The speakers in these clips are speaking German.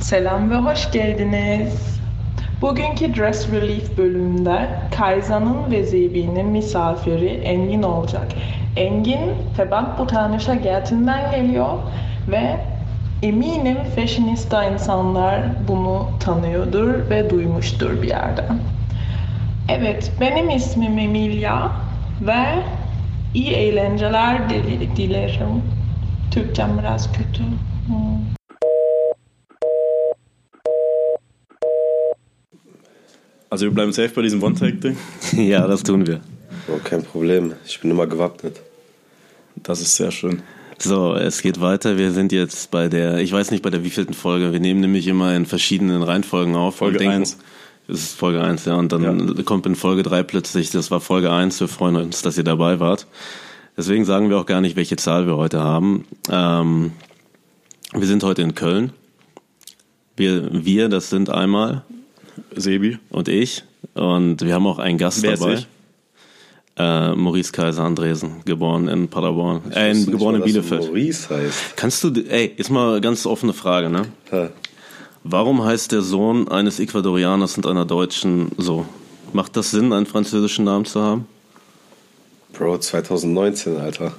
Selam ve hoş geldiniz. Bugünkü Dress Relief bölümünde Kayza'nın ve Zebi'nin misafiri Engin olacak. Engin Febak Botanische Gärten'den geliyor ve eminim fashionista insanlar bunu tanıyordur ve duymuştur bir yerden. Evet, benim ismim Emilia ve iyi eğlenceler dil- dilerim. Türkçem biraz kötü. Hmm. Also wir bleiben safe bei diesem One-Take-Ding. Ja, das tun wir. Oh, kein Problem. Ich bin immer gewappnet. Das ist sehr schön. So, es geht weiter. Wir sind jetzt bei der, ich weiß nicht bei der wievielten Folge. Wir nehmen nämlich immer in verschiedenen Reihenfolgen auf. Folge und denken- eins. Das ist Folge 1, ja. Und dann kommt in Folge 3 plötzlich, das war Folge 1. Wir freuen uns, dass ihr dabei wart. Deswegen sagen wir auch gar nicht, welche Zahl wir heute haben. Ähm, wir sind heute in Köln. Wir, wir, das sind einmal Sebi. und ich. Und wir haben auch einen Gast Wer ist dabei. ich? Äh, Maurice Kaiser Andresen, geboren in Paderborn. Äh, in, geboren in mal, du Bielefeld. Maurice heißt. Kannst du, ey, ist mal ganz offene Frage, ne? Ha. Warum heißt der Sohn eines Ecuadorianers und einer Deutschen so? Macht das Sinn, einen französischen Namen zu haben? Bro, 2019, Alter.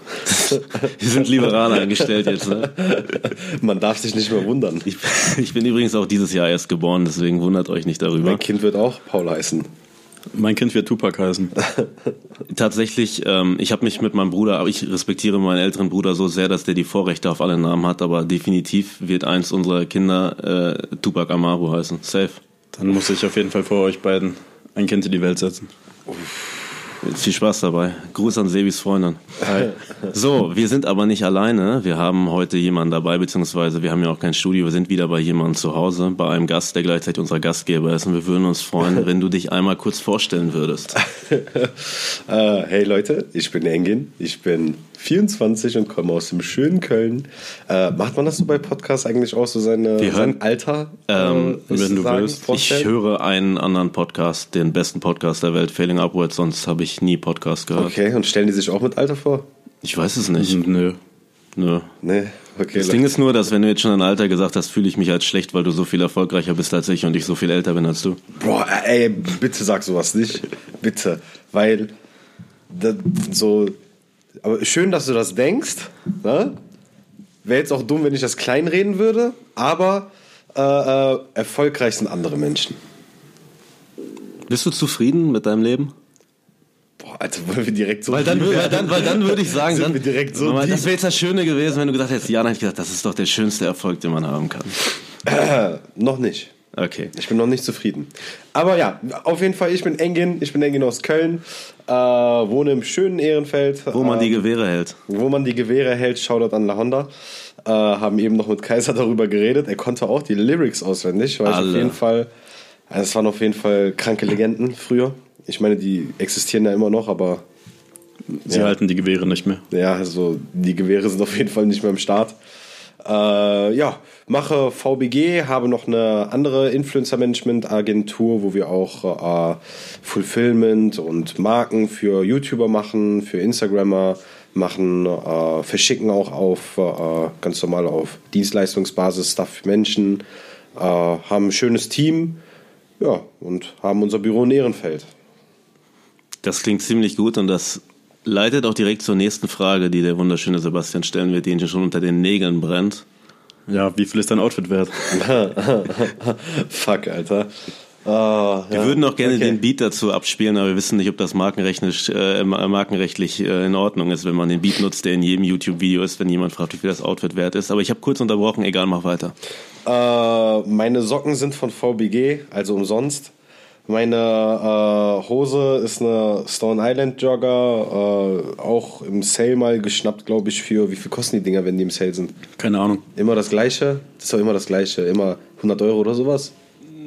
Wir sind liberal eingestellt jetzt, ne? Man darf sich nicht mehr wundern. Ich, ich bin übrigens auch dieses Jahr erst geboren, deswegen wundert euch nicht darüber. Mein Kind wird auch Paul heißen. Mein Kind wird Tupac heißen. Tatsächlich, ähm, ich habe mich mit meinem Bruder, aber ich respektiere meinen älteren Bruder so sehr, dass der die Vorrechte auf alle Namen hat, aber definitiv wird eins unserer Kinder äh, Tupac Amaru heißen. Safe. Dann muss ich auf jeden Fall vor euch beiden ein Kind in die Welt setzen. Viel Spaß dabei. Gruß an Sebis Freundin. So, wir sind aber nicht alleine. Wir haben heute jemanden dabei, beziehungsweise wir haben ja auch kein Studio. Wir sind wieder bei jemandem zu Hause, bei einem Gast, der gleichzeitig unser Gastgeber ist. Und wir würden uns freuen, wenn du dich einmal kurz vorstellen würdest. Äh, hey Leute, ich bin Engin. Ich bin 24 und komme aus dem schönen Köln. Äh, macht man das so bei Podcasts eigentlich auch so seine, Wir hören- sein Alter? Ähm, äh, wenn du sagen, willst. Ich vorstellen? höre einen anderen Podcast, den besten Podcast der Welt, Failing Upwards, sonst habe ich nie Podcast gehört. Okay, und stellen die sich auch mit Alter vor? Ich weiß es nicht. Nö. Nö. Nee, okay. Das Ding ist nur, dass wenn du jetzt schon ein Alter gesagt hast, fühle ich mich als schlecht, weil du so viel erfolgreicher bist als ich und ich so viel älter bin als du. Boah, ey, bitte sag sowas nicht. Bitte. Weil, das, so. Aber schön, dass du das denkst. Ne? Wäre jetzt auch dumm, wenn ich das kleinreden würde. Aber äh, äh, erfolgreich sind andere Menschen. Bist du zufrieden mit deinem Leben? Boah, Alter, wollen wir direkt so. Weil dann, weil dann, weil dann würde ich sagen, dann, wir direkt so Mama, das wäre jetzt das Schöne gewesen, wenn du gesagt hättest, ja, dann hätte ich gesagt, das ist doch der schönste Erfolg, den man haben kann. Noch nicht. Okay. Ich bin noch nicht zufrieden. Aber ja, auf jeden Fall, ich bin Engin. Ich bin Engin aus Köln. Äh, wohne im schönen Ehrenfeld. Wo man äh, die Gewehre hält. wo man die Gewehre hält, Shoutout an La Honda. Äh, haben eben noch mit Kaiser darüber geredet. Er konnte auch die Lyrics auswendig, weil auf jeden Fall, also es waren auf jeden Fall kranke Legenden früher. Ich meine, die existieren ja immer noch, aber Sie Ja. halten die Gewehre nicht mehr. ja, also die Gewehre sind auf jeden Fall nicht mehr im Start. Äh, ja, mache VBG, habe noch eine andere Influencer-Management-Agentur, wo wir auch äh, Fulfillment und Marken für YouTuber machen, für Instagrammer machen, äh, verschicken auch auf äh, ganz normal auf Dienstleistungsbasis Stuff für Menschen, äh, haben ein schönes Team, ja, und haben unser Büro in Ehrenfeld. Das klingt ziemlich gut und das leitet auch direkt zur nächsten Frage, die der wunderschöne Sebastian stellen wird, die ihn schon unter den Nägeln brennt. Ja, wie viel ist dein Outfit wert? Fuck, Alter. Wir ja. würden auch gerne Okay. den Beat dazu abspielen, aber wir wissen nicht, ob das markenrechtlich, äh, markenrechtlich äh, in Ordnung ist, wenn man den Beat nutzt, der in jedem YouTube-Video ist, wenn jemand fragt, wie viel das Outfit wert ist. Aber ich habe kurz unterbrochen, egal, mach weiter. Äh, meine Socken sind von VBG, also umsonst. Meine äh, Hose ist eine Stone Island Jogger, äh, auch im Sale mal geschnappt, glaube ich, für wie viel kosten die Dinger, wenn die im Sale sind? Keine Ahnung. Immer das gleiche? Das ist doch immer das gleiche, immer 100 Euro oder sowas?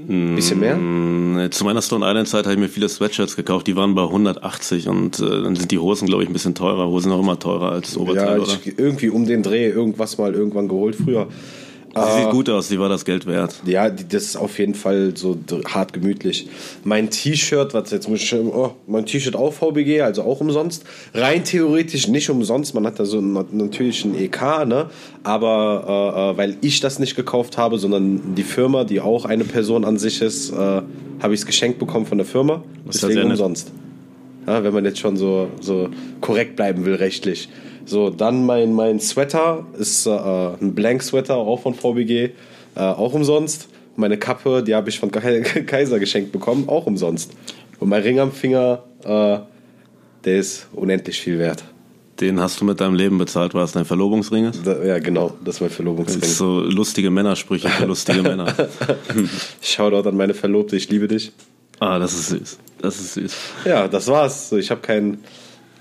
Bisschen mehr? Mm, Zu meiner Stone Island Zeit habe ich mir viele Sweatshirts gekauft, die waren bei 180 und äh, dann sind die Hosen, glaube ich, ein bisschen teurer. Hosen auch immer teurer als Ja, Oberteil, oder? ich, irgendwie um den Dreh irgendwas mal irgendwann geholt früher. Sie sieht gut aus, sie war das Geld wert. Ja, die, das ist auf jeden Fall so hart gemütlich. Mein T-Shirt, was jetzt muss ich, oh, mein T-Shirt auch VBG, also auch umsonst. Rein theoretisch nicht umsonst, man hat da so einen, natürlich einen EK, ne? Aber äh, äh, weil ich das nicht gekauft habe, sondern die Firma, die auch eine Person an sich ist, äh, habe ich es geschenkt bekommen von der Firma. Ja Deswegen umsonst. Ja, wenn man jetzt schon so, so korrekt bleiben will rechtlich. So, dann mein, mein Sweater ist äh, ein Blank Sweater, auch von VBG, äh, auch umsonst. Meine Kappe, die habe ich von Kai- Kaiser geschenkt bekommen, auch umsonst. Und mein Ring am Finger, äh, der ist unendlich viel wert. Den hast du mit deinem Leben bezahlt, weil es dein Verlobungsring ist? Da, ja, genau, das ist mein Das Verlobungsring. ist so lustige Männersprüche für lustige Männer. Shoutout an meine Verlobte, ich liebe dich. Ah, das ist süß. Das ist süß. Ja, das war's. Ich habe keinen.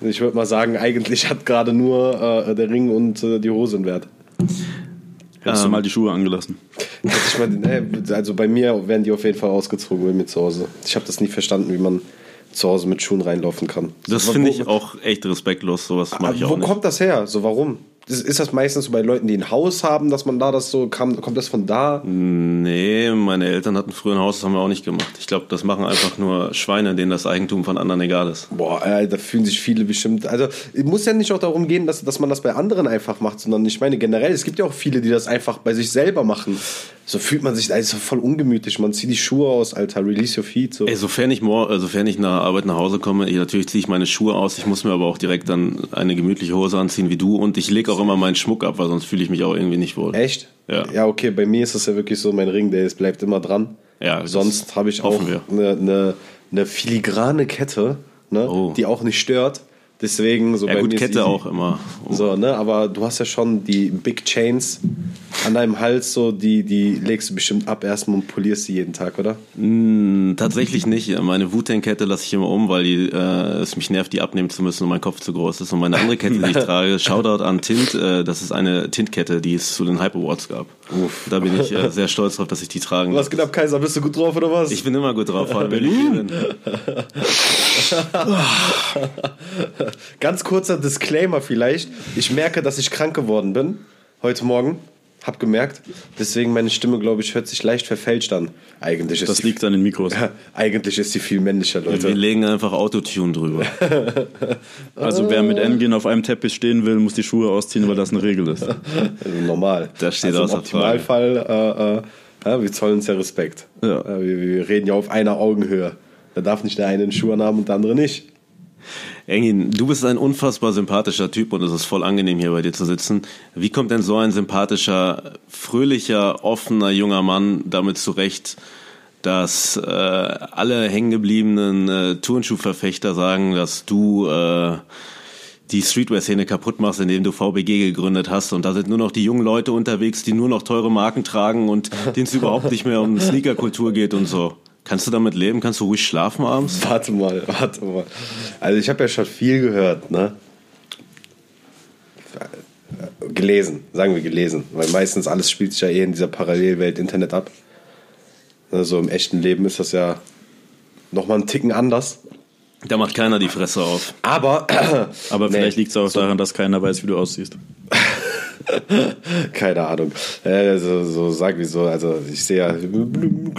Ich würde mal sagen, eigentlich hat gerade nur äh, der Ring und äh, die Hose einen Wert. Hättest du mal die Schuhe angelassen. Ich mal, ne, also bei mir werden die auf jeden Fall ausgezogen bei mir zu Hause. Ich habe das nie verstanden, wie man zu Hause mit Schuhen reinlaufen kann. Das finde wo- ich auch echt respektlos. Sowas mache ich wo auch nicht. kommt das her? So, warum? Ist, das meistens so bei Leuten, die ein Haus haben, dass man da das so kam? Kommt das von da? Nee, meine Eltern hatten früher ein Haus, das haben wir auch nicht gemacht. Ich glaube, das machen einfach nur Schweine, denen das Eigentum von anderen egal ist. Boah, äh, da fühlen sich viele bestimmt. Also, es muss ja nicht auch darum gehen, dass, dass man das bei anderen einfach macht, sondern ich meine generell, es gibt ja auch viele, die das einfach bei sich selber machen. So fühlt man sich, also voll ungemütlich. Man zieht die Schuhe aus, Alter, release your feet. So. Ey, sofern ich, mor äh, sofern ich nach Arbeit nach Hause komme, ich, natürlich ziehe ich meine Schuhe aus. Ich muss mir aber auch direkt dann eine gemütliche Hose anziehen wie du. Und ich lege auch immer meinen Schmuck ab, weil sonst fühle ich mich auch irgendwie nicht wohl. Echt? Ja. Ja, okay, bei mir ist das ja wirklich so, mein Ring, der ist, bleibt immer dran. Ja, Sonst habe ich auch eine, eine, eine filigrane Kette, ne, Oh. die auch nicht stört. Deswegen so Ja bei gut, mir Kette easy. auch immer. So, ne, aber du hast ja schon die Big Chains an deinem Hals, so, die, die legst du bestimmt ab erstmal und polierst sie jeden Tag, oder? Mm, Tatsächlich nicht. Meine Wu-Tang-Kette lasse ich immer um, weil die, äh, es mich nervt, die abnehmen zu müssen und mein Kopf zu groß ist. Und meine andere Kette, die ich trage, Shoutout an Tint, äh, das ist eine Tintkette, die es zu den Hype Awards gab. Uff. Da bin ich äh, sehr stolz drauf, dass ich die tragen Was geht ab, Kaiser? Bist du gut drauf oder was? Ich bin immer gut drauf, vor allem wenn ich hier bin. Ganz kurzer Disclaimer vielleicht. Ich merke, dass ich krank geworden bin heute Morgen. Hab gemerkt. Deswegen meine Stimme, glaube ich, hört sich leicht verfälscht an. Eigentlich ist Das sie, liegt an den Mikros. eigentlich ist sie viel männlicher, Wir Leute. legen einfach Autotune drüber. Also wer mit Engin auf einem Teppich stehen will, muss die Schuhe ausziehen, weil das eine Regel ist. Also normal. Das steht also außer im Optimalfall, äh, äh, ja, wir zollen uns ja Respekt. Ja. Äh, wir, wir reden ja auf einer Augenhöhe. Da darf nicht der eine einen Schuh anhaben und der andere nicht. Engin, du bist ein unfassbar sympathischer Typ und es ist voll angenehm hier bei dir zu sitzen. Wie kommt denn so ein sympathischer, fröhlicher, offener junger Mann damit zurecht, dass äh, alle hängengebliebenen äh, Turnschuhverfechter sagen, dass du äh, die Streetwear-Szene kaputt machst, indem du VBG gegründet hast und da sind nur noch die jungen Leute unterwegs, die nur noch teure Marken tragen und denen es überhaupt nicht mehr um Sneakerkultur geht und so. Kannst du damit leben? Kannst du ruhig schlafen abends? Warte mal, warte mal. Also ich habe ja schon viel gehört, ne? Gelesen, sagen wir gelesen. Weil meistens alles spielt sich ja eh in dieser Parallelwelt Internet ab. Also im echten Leben ist das ja nochmal einen Ticken anders. Da macht keiner die Fresse auf. Aber, Aber Nee. vielleicht liegt es auch daran, dass keiner weiß, wie du aussiehst. keine Ahnung. Äh, so, so sag wie so, also ich sehe ja ein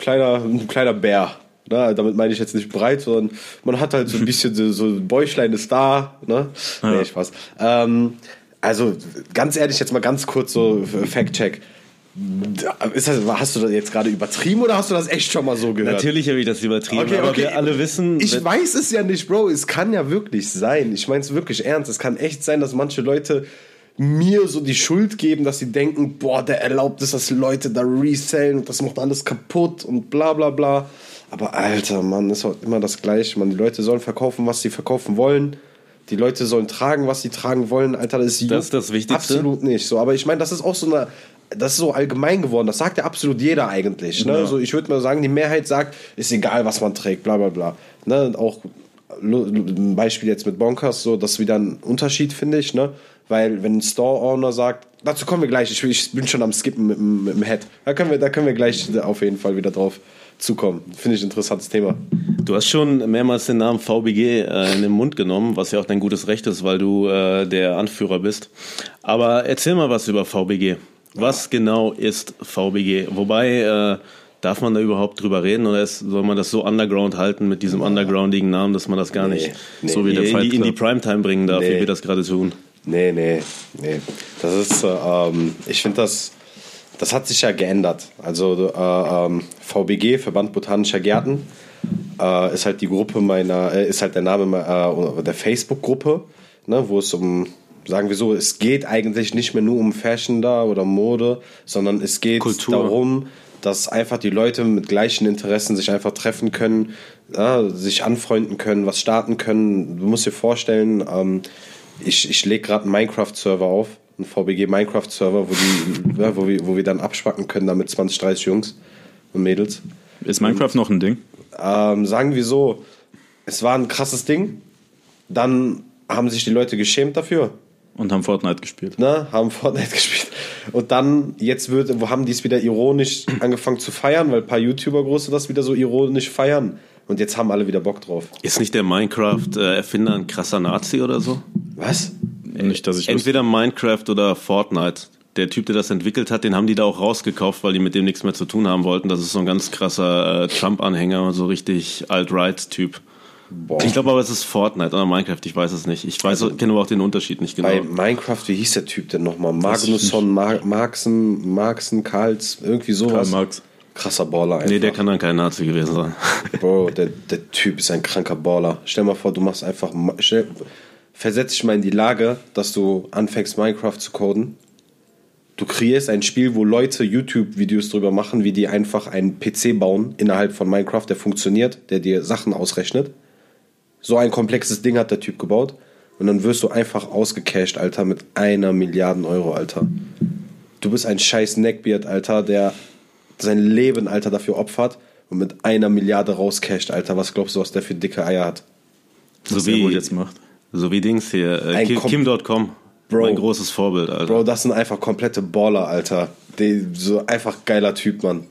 kleiner, ein kleiner Bär. Ne? Damit meine ich jetzt nicht breit, sondern man hat halt so ein bisschen so, so ein Bäuchlein ist da. Ne? Nee, Spaß. Ähm, also ganz ehrlich, jetzt mal ganz kurz so Fact-Check. Ist das, hast du das jetzt gerade übertrieben oder hast du das echt schon mal so gehört? Natürlich habe ich das übertrieben, aber wir alle wissen, Ich weiß es ja nicht, Bro. Es kann ja wirklich sein. Ich meine es wirklich ernst. Es kann echt sein, dass manche Leute mir so die Schuld geben, dass sie denken, boah, der erlaubt es, dass Leute da resellen und das macht alles kaputt und bla bla bla. Aber Alter, Mann, ist auch immer das Gleiche. Man, die Leute sollen verkaufen, was sie verkaufen wollen. Die Leute sollen tragen, was sie tragen wollen. Alter, das ist, Das ist das Wichtigste. Absolut nicht. So, aber ich meine, das ist auch so eine, das ist so allgemein geworden. Das sagt ja absolut jeder eigentlich. Ne? So, ich würde mal sagen, die Mehrheit sagt, ist egal, was man trägt, bla bla bla. Ne? Auch ein Beispiel jetzt mit Bonkers, so, das ist wieder ein Unterschied, finde ich. Ne? Weil, wenn ein Store-Owner sagt, dazu kommen wir gleich, ich, ich bin schon am Skippen mit, dem- mit dem Head. Da können, wir, da können wir gleich auf jeden Fall wieder drauf zukommen. Finde ich ein interessantes Thema. Du hast schon mehrmals den Namen VBG äh, in den Mund genommen, was ja auch dein gutes Recht ist, weil du äh, der Anführer bist. Aber erzähl mal was über VBG. Was genau ist VBG? Wobei, äh, darf man da überhaupt drüber reden oder ist, soll man das so underground halten mit diesem undergroundigen Namen, dass man das gar Nee, nicht nee. so wie Fight in, die, in die. Primetime bringen darf, Nee. wie wir das gerade tun? Nee, nee, nee. Das ist, äh, ähm, ich finde das, das hat sich ja geändert. Also äh, ähm, VBG, Verband Botanischer Gärten, äh, ist halt die Gruppe meiner, äh, ist halt der Name äh, der Facebook-Gruppe, ne, wo es um, sagen wir so, es geht eigentlich nicht mehr nur um Fashion da oder Mode, sondern es geht Kultur. darum, dass einfach die Leute mit gleichen Interessen sich einfach treffen können, ja, sich anfreunden können, was starten können. Du musst dir vorstellen, ähm, ich, ich lege gerade einen Minecraft-Server auf, einen VBG Minecraft-Server, wo, die, ja, wo, wir, wo wir dann abspacken können, da mit 20, 30 Jungs und Mädels. Ist Minecraft noch ein Ding? Ähm, sagen wir so, es war ein krasses Ding. Dann haben sich die Leute geschämt dafür, Und haben Fortnite gespielt. ne? haben Fortnite gespielt. Und dann, jetzt wird, wo haben die es wieder ironisch angefangen zu feiern, weil ein paar YouTuber große das wieder so ironisch feiern. Und jetzt haben alle wieder Bock drauf. Ist nicht der Minecraft-Erfinder ein krasser Nazi oder so? Was? Nicht, dass ich. Entweder Minecraft oder Fortnite. Der Typ, der das entwickelt hat, den haben die da auch rausgekauft, weil die mit dem nichts mehr zu tun haben wollten. Das ist so ein ganz krasser äh, Trump-Anhänger, so richtig Alt-Right-Typ. Ich glaube aber, es ist Fortnite oder Minecraft, ich weiß es nicht. Ich weiß, kenne aber auch den Unterschied nicht genau. Bei Minecraft, wie hieß der Typ denn nochmal? Magnusson, Mar Marxen, Marxen, Karls, irgendwie Karl sowas. Marx. Krasser Baller einfach. nee, der kann dann kein Nazi gewesen sein. Bro, der, der Typ ist ein kranker Baller. Stell mal vor, du machst einfach. Stell, versetz dich mal in die Lage, dass du anfängst, Minecraft zu coden. Du kreierst ein Spiel, wo Leute YouTube-Videos drüber machen, wie die einfach einen PC bauen innerhalb von Minecraft, der funktioniert, der dir Sachen ausrechnet. So ein komplexes Ding hat der Typ gebaut. Und dann wirst du einfach ausgecasht, Alter, mit einer Milliarden Euro, Alter. Du bist ein scheiß Neckbeard, Alter, der sein Leben, Alter, dafür opfert und mit einer Milliarde rauscasht, Alter. Was glaubst du, was der für dicke Eier hat? So er wie, wohl jetzt macht. so wie Dings hier, äh, Ein Kim- Kim.com. Bro. Mein großes Vorbild, Alter. Bro, das sind einfach komplette Baller, Alter. Die, so einfach geiler Typ, Mann.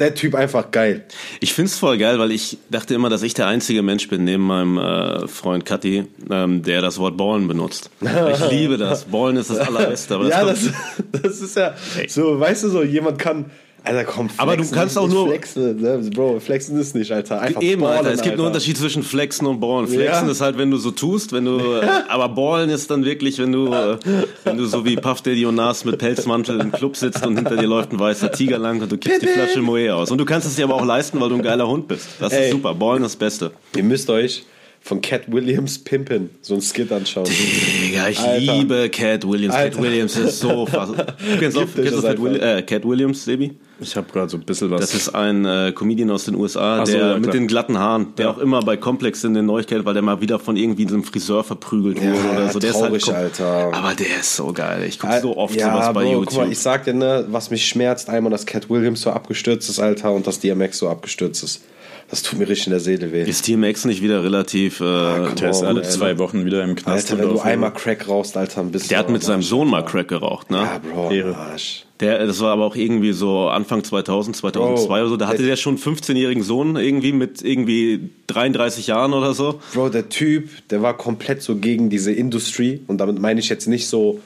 Der Typ einfach geil. Ich find's voll geil, weil ich dachte immer, dass ich der einzige Mensch bin, neben meinem äh, Freund Kathi, ähm, der das Wort Ballen benutzt. Ich liebe das. Ballen ist das Allerbeste. Aber das ja, kommt- das, das ist ja so, weißt du so, jemand kann. Alter, komm, flexen Aber du kannst ist auch nur- Flexen, ne? Bro, flexen ist nicht, Alter. Einfach Eben, ballen, Alter. Es gibt Alter. einen Unterschied zwischen Flexen und Ballen. Flexen Ja. ist halt, wenn du so tust, wenn du, aber Ballen ist dann wirklich, wenn du, äh, wenn du so wie Puff Daddy und Nas mit Pelzmantel im Club sitzt und hinter dir läuft ein weißer Tiger lang und du kippst die Flasche Moe aus. Und du kannst es dir aber auch leisten, weil du ein geiler Hund bist. Das ist Ey. super. Ballen ist das Beste. Ihr müsst euch von Cat Williams Pimpin so ein Skit anschauen. Digga, ich Alter. liebe Cat Williams. Alter. Cat Williams ist so fass- Du kennst, auch, kennst das Cat. Willi äh, Cat Williams, Sebi? Ich habe gerade so ein bisschen was. Das ist ein äh, Comedian aus den USA, Ach so, der ja, mit den glatten Haaren, der auch immer bei Complex in den Neuigkeiten, weil der mal wieder von irgendwie einem Friseur verprügelt wurde Ja, oder so. Der traurig, ist halt Alter. Aber der ist so geil. Ich gucke so oft ja, sowas bei Bro, YouTube. Guck mal, ich sag dir, ne, was mich schmerzt, einmal, dass Cat Williams so abgestürzt ist, Alter, und dass DMX so abgestürzt ist. Das tut mir richtig in der Seele weh. ist DMX nicht wieder relativ. Äh, der ist Oh, alle zwei Wochen wieder im Knast. Alter, wenn du einmal Crack rauchst, Alter, ein bisschen. der hat mit seinem Sohn mal Crack geraucht, ne? Ja, Bro. Arsch. Der, das war aber auch irgendwie so Anfang 2000, 2002 Bro, oder so. Da hatte der- der schon einen 15-jährigen Sohn irgendwie mit irgendwie 33 Jahren oder so. Bro, der Typ, der war komplett so gegen diese Industrie und damit meine ich jetzt nicht so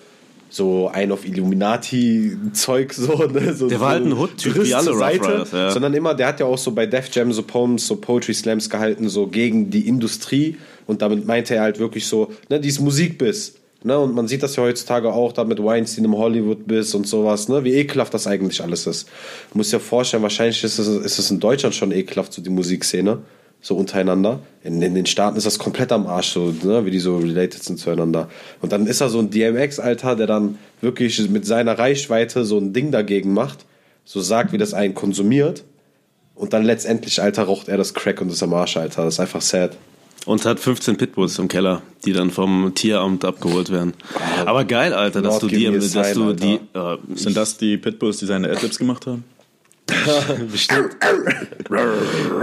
so ein auf Illuminati-Zeug, so, ne? So, Der war so halt ein Hood-Typ, wie alle Seite, Riders, ja. Sondern immer, der hat ja auch so bei Def Jam so Poems, so Poetry Slams gehalten, so gegen die Industrie und damit meinte er halt wirklich so, ne, dieses Musikbiss. Ne, und man sieht das ja heutzutage auch da mit Weinstein im Hollywood-Biss und sowas, ne, wie ekelhaft das eigentlich alles ist. Du musst dir vorstellen, wahrscheinlich ist es, ist es in Deutschland schon ekelhaft, so die Musikszene, so untereinander. In, in den Staaten ist das komplett am Arsch, so, ne, wie die so related sind zueinander. Und dann ist da so ein DMX-Alter, der dann wirklich mit seiner Reichweite so ein Ding dagegen macht, so sagt, wie das einen konsumiert. Und dann letztendlich, Alter, raucht er das Crack und ist am Arsch, Alter. Das ist einfach sad. Und hat 15 Pitbulls im Keller, die dann vom Tieramt abgeholt werden. Aber geil, Alter, dass Lord, du die, dass sign, du die, äh, Sind das die Pitbulls, die seine Adlibs gemacht haben?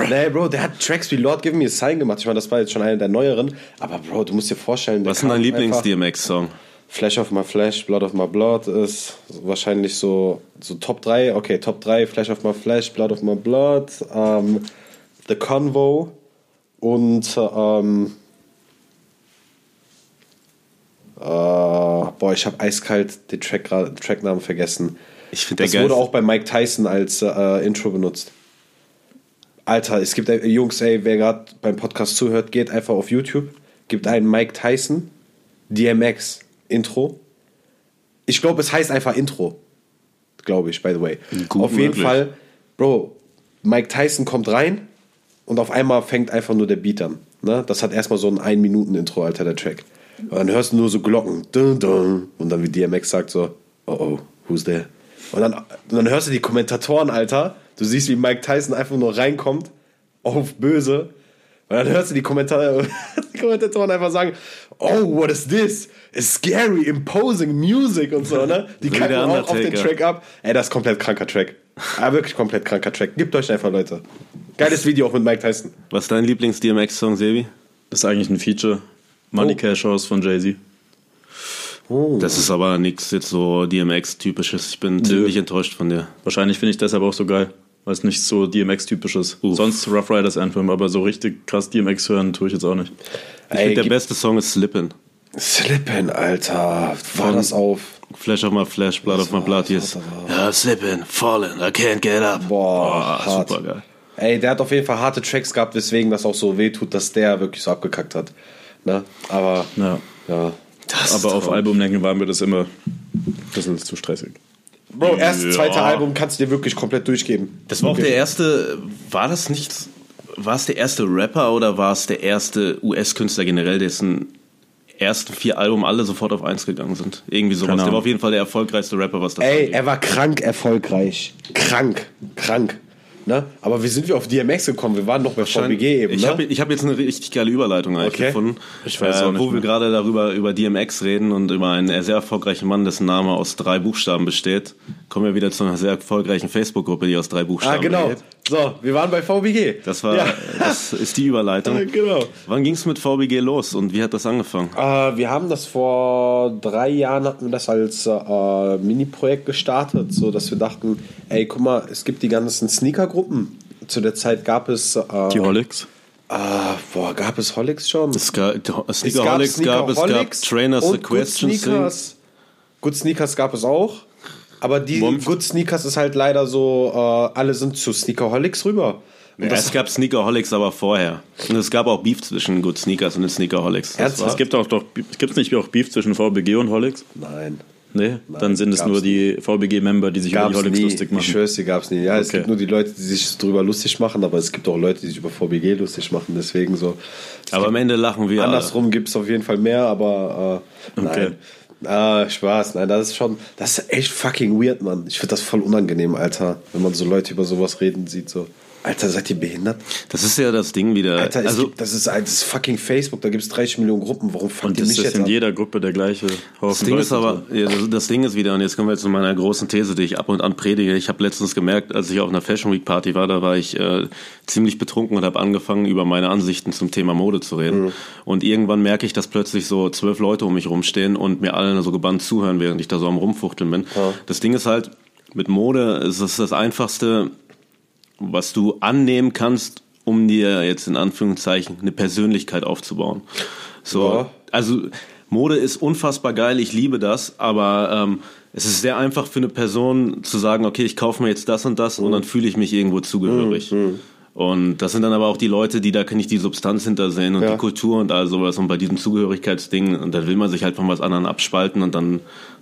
Nee, Bro, der hat Tracks wie Lord Give Me a Sign gemacht. Ich meine, das war jetzt schon einer der neueren. Aber, Bro, du musst dir vorstellen, was ist dein Lieblings-DMX-Song? Flash of My Flash, Blood of My Blood ist wahrscheinlich so, so Top 3. Okay, Top 3, Flash of My Flash, Blood of My Blood, ähm, The Convo und ähm, äh, boah, ich habe eiskalt den Track, den Tracknamen vergessen. Ich finde Das wurde auch bei Mike Tyson als äh, Intro benutzt. Alter, es gibt äh, Jungs, ey, wer gerade beim Podcast zuhört, geht einfach auf YouTube, gibt einen Mike Tyson DMX Intro. Ich glaube, es heißt einfach Intro. Glaube ich, by the way. Gut auf jeden möglich. Fall, Bro, Mike Tyson kommt rein und auf einmal fängt einfach nur der Beat an. Ne? Das hat erstmal so ein 1-Minuten-Intro, Alter, der Track. Und dann hörst du nur so Glocken. Dun, dun, und dann wie DMX sagt so, oh oh, who's there? Und dann, und dann hörst du die Kommentatoren, Alter. Du siehst, wie Mike Tyson einfach nur reinkommt, auf böse. Und dann hörst du die, Kommentar die Kommentatoren einfach sagen, oh, what is this? It's scary, imposing music und so, ne? Die So kacken auch auf den. Track ab. Ey, das ist komplett kranker Track. Ah, wirklich komplett kranker Track. Gebt euch einfach, Leute. Geiles Video auch mit Mike Tyson. Was ist dein Lieblings-DMX-Song, Sebi? Das ist eigentlich ein Feature. Money Oh. Cash House von Jay-Z. Das ist aber nichts jetzt so DMX-typisches. Ich bin ziemlich enttäuscht von dir. Wahrscheinlich finde ich deshalb auch so geil, weil es nicht so DMX-typisch ist. Uff. Sonst Rough Riders Anthem, aber so richtig krass DMX hören tue ich jetzt auch nicht. Ich Ey, finde, der beste Song ist Slippin'. Slippin', Alter. War das auf? Flash of my flesh, blood of my blood. Hier ist, ja, slippin', falling, I can't get up. Boah, Oh, hart. super geil. Ey, der hat auf jeden Fall harte Tracks gehabt, weswegen das auch so wehtut, dass der wirklich so abgekackt hat. Ne? Aber, Ja. ja. Das Aber auf. Albumlänge war mir das immer ein bisschen zu stressig. Bro, erst Ja. zweite Album kannst du dir wirklich komplett durchgeben. Das war auch der erste, war das nicht, war es der erste Rapper oder war es der erste US-Künstler generell, dessen ersten vier Alben alle sofort auf eins gegangen sind? Irgendwie sowas. Keine Der war auf jeden Fall der erfolgreichste Rapper, was das Ey, angeht. er war krank erfolgreich. Krank. Krank. Ne? Aber wie sind wir auf DMX gekommen? Wir waren noch bei VBG eben. Ich ne? habe ich hab jetzt eine richtig geile Überleitung eigentlich Okay. gefunden. Ich weiß auch äh, nicht Wo wir mehr. gerade darüber über DMX reden und über einen sehr erfolgreichen Mann, dessen Name aus drei Buchstaben besteht, kommen wir wieder zu einer sehr erfolgreichen Facebook-Gruppe, die aus drei Buchstaben ah, genau. besteht. So, wir waren bei VBG. Das war, Ja. das ist die Überleitung. genau. Wann ging es mit VBG los und wie hat das angefangen? Äh, wir haben das vor drei Jahren hatten wir das als äh, Mini-Projekt gestartet, so dass wir dachten, ey, guck mal, es gibt die ganzen Sneaker-Gruppen. Zu der Zeit gab es, äh, Die Holics. ah, boah, gab es Holics schon? Es gab Es Sneakerholics gab, es gab Trainers und the Question Good Sneakers. Good Sneakers gab es auch. Aber die Womf- Good Sneakers ist halt leider so, äh, alle sind zu Sneakerholics rüber. Und Ja, das, es gab Sneakerholics aber vorher. Und es gab auch Beef zwischen Good Sneakers und den Sneakerholics. Ernsthaft? Es gibt auch doch, gibt's nicht auch Beef zwischen VBG und Holics? nein. Nee, dann sind es nur die VBG-Member, die sich über die Holics nie. lustig Ich machen. schwör's dir, gab's nie. Ja, es Okay. gibt nur die Leute, die sich drüber lustig machen, aber es gibt auch Leute, die sich über VBG lustig machen. Deswegen so. Es aber am Ende lachen wir alle. Andersrum gibt es auf jeden Fall mehr, aber äh, Okay. nein. Ah, Spaß, nein, das ist schon, das ist echt fucking weird, Mann. Ich finde das voll unangenehm, Alter, wenn man so Leute über sowas reden sieht, so. Alter, seid ihr behindert? Das ist ja das Ding wieder. Alter, also, gibt, das, ist, das ist fucking Facebook, da gibt es 30 Millionen Gruppen. Warum fuckt Und ihr das mich ist jetzt in an? jeder Gruppe der gleiche Haufen das Ding ist Leute. aber, ja, das, das Ding ist wieder, und jetzt kommen wir zu meiner großen These, die ich ab und an predige. Ich habe letztens gemerkt, als ich auf einer Fashion Week Party war, da war ich äh, ziemlich betrunken und habe angefangen, über meine Ansichten zum Thema Mode zu reden. Mhm. Und irgendwann merke ich, dass plötzlich so zwölf Leute um mich rumstehen und mir alle so gebannt zuhören, während ich da so am Rumfuchteln bin. Das Ding ist halt, mit Mode ist es das einfachste, was du annehmen kannst, um dir jetzt in Anführungszeichen eine Persönlichkeit aufzubauen. So, Ja. also Mode ist unfassbar geil, ich liebe das, aber ähm, es ist sehr einfach für eine Person zu sagen, okay, ich kaufe mir jetzt das und das und dann fühle ich mich irgendwo zugehörig. Und das sind dann aber auch die Leute, die da kann ich die Substanz hintersehen und Ja. die Kultur und all sowas. Und bei diesem Zugehörigkeitsding, und da will man sich halt von was anderem abspalten und dann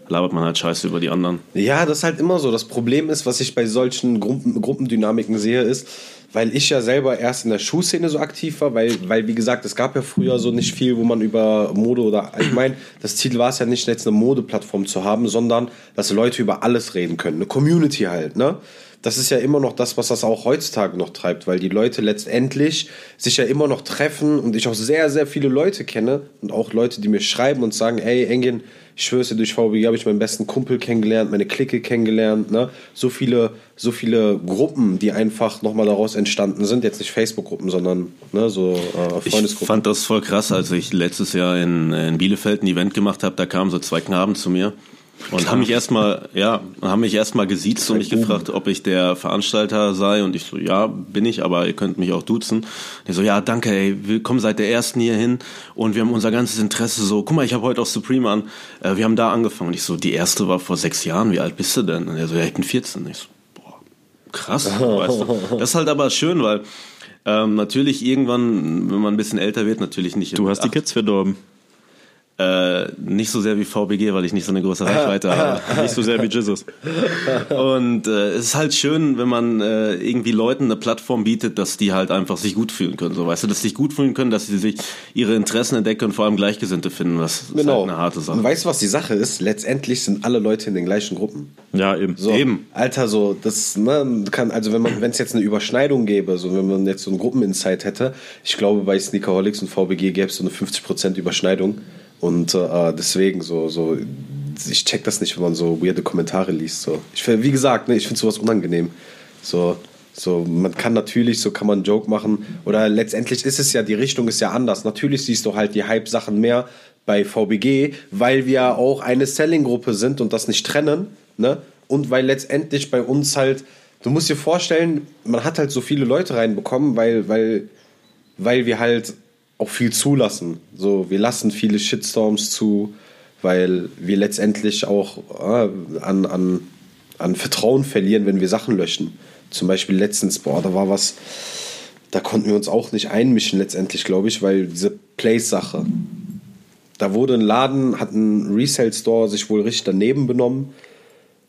labert man halt Scheiße über die anderen. Ja, das ist halt immer so. Das Problem ist, was ich bei solchen Gruppen, Gruppendynamiken sehe, ist, weil ich ja selber erst in der Schuhszene so aktiv war, weil, weil, wie gesagt, es gab ja früher so nicht viel, wo man über Mode oder, ich meine, das Ziel war es ja nicht, jetzt eine Modeplattform zu haben, sondern, dass Leute über alles reden können. Eine Community halt, ne? Das ist ja immer noch das, was das auch heutzutage noch treibt, weil die Leute letztendlich sich ja immer noch treffen und ich auch sehr, sehr viele Leute kenne und auch Leute, die mir schreiben und sagen, ey, Engin, ich schwör's dir, durch VBG habe ich meinen besten Kumpel kennengelernt, meine Clique kennengelernt, ne? So viele, so viele Gruppen, die einfach nochmal daraus entstanden sind. Jetzt nicht Facebook-Gruppen, sondern ne, so äh, Ich Freundesgruppen. fand das voll krass, als ich letztes Jahr in, in Bielefeld ein Event gemacht habe. Da kamen so zwei Knaben zu mir Und haben mich erstmal, ja, haben mich erstmal gesiezt und mich gefragt, ob ich der Veranstalter sei. Und ich so, ja, bin ich, aber ihr könnt mich auch duzen. Die so, ja, danke, ey, wir kommen seit der ersten hier hin und wir haben unser ganzes Interesse so, guck mal, ich habe heute auch Supreme an, äh, wir haben da angefangen. Und ich so, die erste war vor sechs Jahren, wie alt bist du denn? Und er so, ja, ich bin 14. Ich so, boah, krass, weißt du. Das ist halt aber schön, weil ähm, natürlich irgendwann, wenn man ein bisschen älter wird, natürlich nicht. Du hast die Kids verdorben. Äh, nicht so sehr wie VBG, weil ich nicht so eine große Reichweite habe. Nicht so sehr wie Jesus. Und äh, es ist halt schön, wenn man äh, irgendwie Leuten eine Plattform bietet, dass die halt einfach sich gut fühlen können. So, weißt du, dass sie sich gut fühlen können, dass sie sich ihre Interessen entdecken und vor allem Gleichgesinnte finden. Das ist Genau. halt eine harte Sache. Und weißt du, was die Sache ist? Letztendlich sind alle Leute in den gleichen Gruppen. Ja, eben. So, Eben. Alter, so, das ne, kann, also wenn man, wenn es jetzt eine Überschneidung gäbe, so wenn man jetzt so einen Gruppeninsight hätte, ich glaube, bei Sneakerholics und VBG gäbe es so eine 50% Überschneidung. Und äh, deswegen so, so, ich check das nicht, wenn man so weirde Kommentare liest. So. Ich wie gesagt, ne, ich finde sowas unangenehm. So, so, man kann natürlich, so kann man einen Joke machen. Oder letztendlich ist es ja, die Richtung ist ja anders. Natürlich siehst du halt die Hype-Sachen mehr bei VBG, weil wir auch eine Selling-Gruppe sind und das nicht trennen. Ne? Und weil letztendlich bei uns halt, du musst dir vorstellen, man hat halt so viele Leute reinbekommen, weil, weil, weil wir halt auch viel zulassen. So, wir lassen viele Shitstorms zu, weil wir letztendlich auch äh, an, an, an Vertrauen verlieren, wenn wir Sachen löschen. Zum Beispiel letztens, boah, da war was, da konnten wir uns auch nicht einmischen letztendlich, glaube ich, weil diese Place-Sache. Da wurde ein Laden, hat ein Resale-Store sich wohl richtig daneben benommen.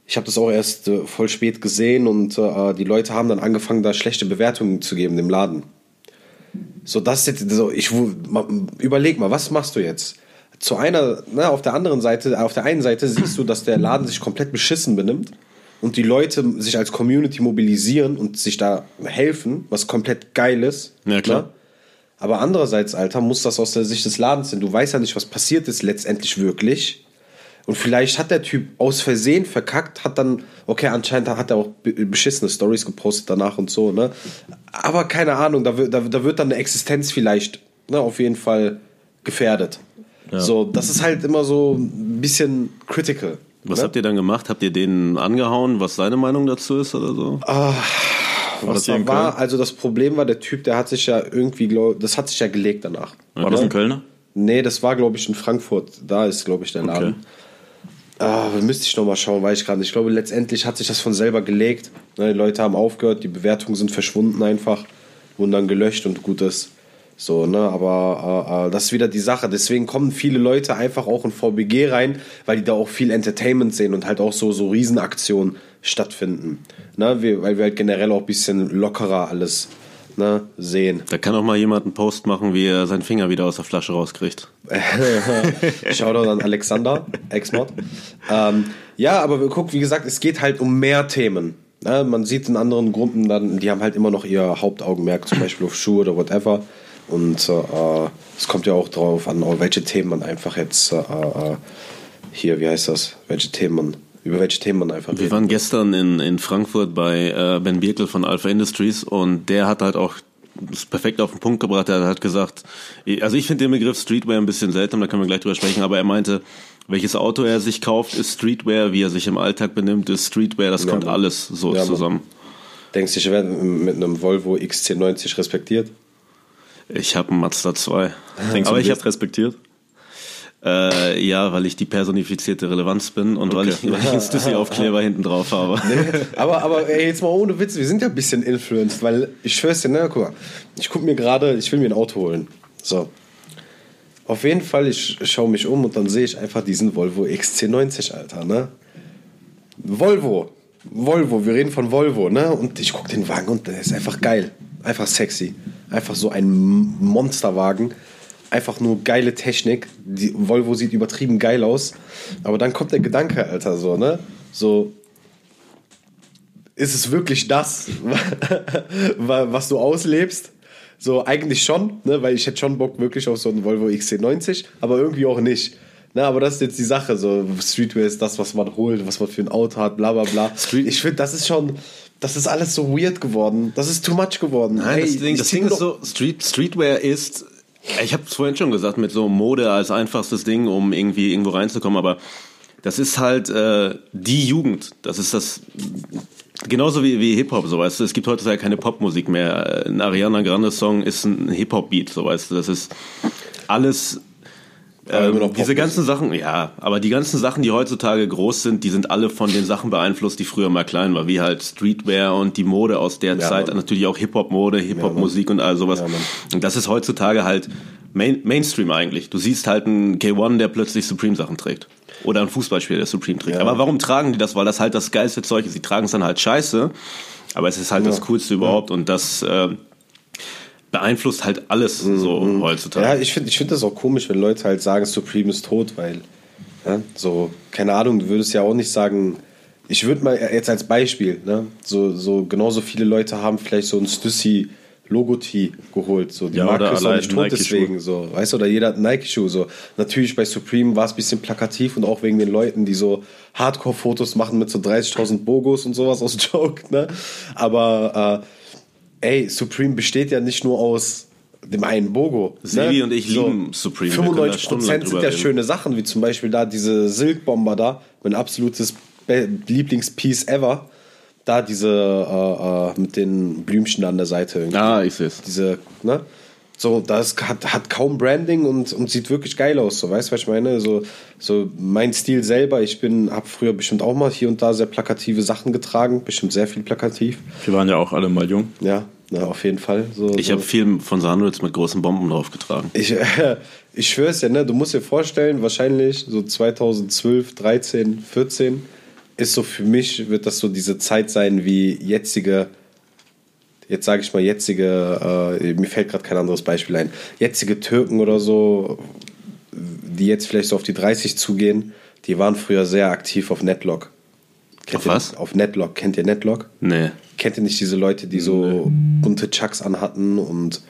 Ich habe das auch erst äh, voll spät gesehen und äh, die Leute haben dann angefangen, da schlechte Bewertungen zu geben dem Laden. So, das jetzt, so, ich überleg mal, was machst du jetzt? Zu einer, ne, auf der anderen Seite, auf der einen Seite siehst du, dass der Laden sich komplett beschissen benimmt und die Leute sich als Community mobilisieren und sich da helfen, was komplett geil ist. Ja, klar. Ne? Aber andererseits, Alter, muss das aus der Sicht des Ladens sein. Du weißt ja nicht, was passiert ist letztendlich wirklich. Und vielleicht hat der Typ aus Versehen verkackt, hat dann, okay, anscheinend hat er auch be- beschissene Stories gepostet danach und so, ne? Aber keine Ahnung, da wird, da, da wird dann eine Existenz vielleicht, ne, auf jeden Fall gefährdet. So, das ist halt immer so ein bisschen critical. Was ne? habt ihr dann gemacht? Habt ihr denen angehauen, was seine Meinung dazu ist oder so? War Was das in war, also das Problem war, der Typ, der hat sich ja irgendwie, glaub, das hat sich ja gelegt danach. War das ein Kölner? Nee, das war, glaube ich, in Frankfurt. Da ist, glaube ich, der Laden. Okay. Ah, müsste ich noch mal schauen, weiß ich gerade nicht. Ich glaube, letztendlich hat sich das von selber gelegt. Ne, Die Leute haben aufgehört, die Bewertungen sind verschwunden einfach, wurden dann gelöscht und gut ist. So, ne, aber äh, äh, das ist wieder die Sache. Deswegen kommen viele Leute einfach auch in VBG rein, weil die da auch viel Entertainment sehen und halt auch so, so Riesenaktionen stattfinden. Ne, wir, weil wir halt generell auch ein bisschen lockerer alles ne, sehen. Da kann auch mal jemand einen Post machen, wie er seinen Finger wieder aus der Flasche rauskriegt. Shoutout an Alexander, Ex-Mod. Ähm, ja, aber gucken, wie gesagt, es geht halt um mehr Themen. Ne? Man sieht in anderen Gruppen dann, die haben halt immer noch ihr Hauptaugenmerk, zum Beispiel auf Schuhe oder whatever. Und äh, es kommt ja auch drauf an, welche Themen man einfach jetzt äh, äh, hier, wie heißt das, welche Themen man, über welche Themen man einfach Wir waren redet. gestern in, in Frankfurt bei äh, Ben Birkel von Alpha Industries und der hat halt auch das perfekt auf den Punkt gebracht. Er hat gesagt, also ich finde den Begriff Streetwear ein bisschen seltsam, da können wir gleich drüber sprechen, aber er meinte, welches Auto er sich kauft, ist Streetwear, wie er sich im Alltag benimmt, ist Streetwear, das kommt Mann. alles so Ja, zusammen. Denkst du, ich werde mit einem Volvo XC90 respektiert? Ich habe einen Mazda 2. Denkst aber du, ich habe respektiert? Äh, ja, weil ich die personifizierte Relevanz bin und weil, ich, weil ich einen Stussy-Aufkleber hinten drauf habe. aber, aber ey, jetzt mal ohne Witz, wir sind ja ein bisschen influenced, weil ich schwör's dir, ne, guck mal, ich guck mir gerade, ich will mir ein Auto holen. So. Auf jeden Fall, ich schaue mich um und dann sehe ich einfach diesen Volvo XC90, Alter, ne? Volvo. Volvo, wir reden von Volvo, ne? Und ich gucke den Wagen und der ist einfach geil. Einfach sexy. Einfach so ein Monsterwagen. Einfach nur geile Technik. Die Volvo sieht übertrieben geil aus. Aber dann kommt der Gedanke, Alter, so, ne? So, ist es wirklich das, was du auslebst? So, eigentlich schon, ne? weil ich hätte schon Bock wirklich auf so einen Volvo XC90, aber irgendwie auch nicht. Na, aber das ist jetzt die Sache. So, Streetwear ist das, was man holt, was man für ein Auto hat, bla bla bla. Street- ich finde, das ist schon, das ist alles so weird geworden. Das ist too much geworden. Nein, Hey, das Ding, das Ding ist so, Street, Streetwear ist, ich habe es vorhin schon gesagt, mit so Mode als einfachstes Ding, um irgendwie irgendwo reinzukommen, aber das ist halt äh, die Jugend. Das ist das genauso wie, wie Hip-Hop, so weißt du. Es gibt heutzutage keine Popmusik mehr. Ein Ariana Grande Song ist ein Hip-Hop-Beat, so weißt du. Das ist alles ähm, diese ganzen Sachen, ja, aber die ganzen Sachen, die heutzutage groß sind, die sind alle von den Sachen beeinflusst, die früher mal klein waren, wie halt Streetwear und die Mode aus der Ja, Zeit, Mann. natürlich auch Hip-Hop-Mode, Hip-Hop-Musik und all sowas. Ja, und das ist heutzutage halt Main Mainstream eigentlich. Du siehst halt einen K1, der plötzlich Supreme-Sachen trägt. Oder ein Fußballspieler, der Supreme trägt. Ja. Aber warum tragen die das? Weil das halt das geilste Zeug ist. Sie tragen es dann halt scheiße, aber es ist halt das Coolste überhaupt und das äh, beeinflusst halt alles so heutzutage. Ja, ich finde ich find das auch komisch, wenn Leute halt sagen, Supreme ist tot, weil, ja, so, keine Ahnung, du würdest ja auch nicht sagen, ich würde mal jetzt als Beispiel, ne, so, so genauso viele Leute haben vielleicht so ein Stussy Logo-Tee geholt, so, die Ja, Marke ist auch nicht tot deswegen, so, weißt du, oder jeder hat einen Nike-Schuh, so. Natürlich bei Supreme war es ein bisschen plakativ und auch wegen den Leuten, die so Hardcore-Fotos machen mit so 30.000 Bogos und sowas aus Joke, ne, aber, äh, ey, Supreme besteht ja nicht nur aus dem einen Bogo. Sebi ne? und ich lieben Supreme. Wir können da 95% stundenlang sind ja reden. schöne Sachen, wie zum Beispiel da diese Silk-Bomber da, mein absolutes Lieblingspiece ever. Da diese äh, äh, mit den Blümchen an der Seite irgendwie. Ah, ich sehe es. Diese, ne? So, das hat, hat kaum Branding und, und sieht wirklich geil aus. So, weißt du, was ich meine? So, so mein Stil selber, ich bin, habe früher bestimmt auch mal hier und da sehr plakative Sachen getragen, bestimmt sehr viel plakativ. Wir waren ja auch alle mal jung. Ja, na, auf jeden Fall. So, Ich so. habe viel von Sandwich mit großen Bomben draufgetragen. Ich, äh, ich schwör's ja, ne? Du musst dir vorstellen, wahrscheinlich so 2012, 13, 14 ist so für mich, wird das so diese Zeit sein wie jetzige, jetzt sage ich mal jetzige, äh, mir fällt gerade kein anderes Beispiel ein, jetzige Türken oder so, die jetzt vielleicht so auf die 30 zugehen, die waren früher sehr aktiv auf Netlock. Kennt Auf ihr- was? Auf Netlock. Kennt ihr Netlock? Nee. Kennt ihr nicht diese Leute, die so bunte Chucks anhatten und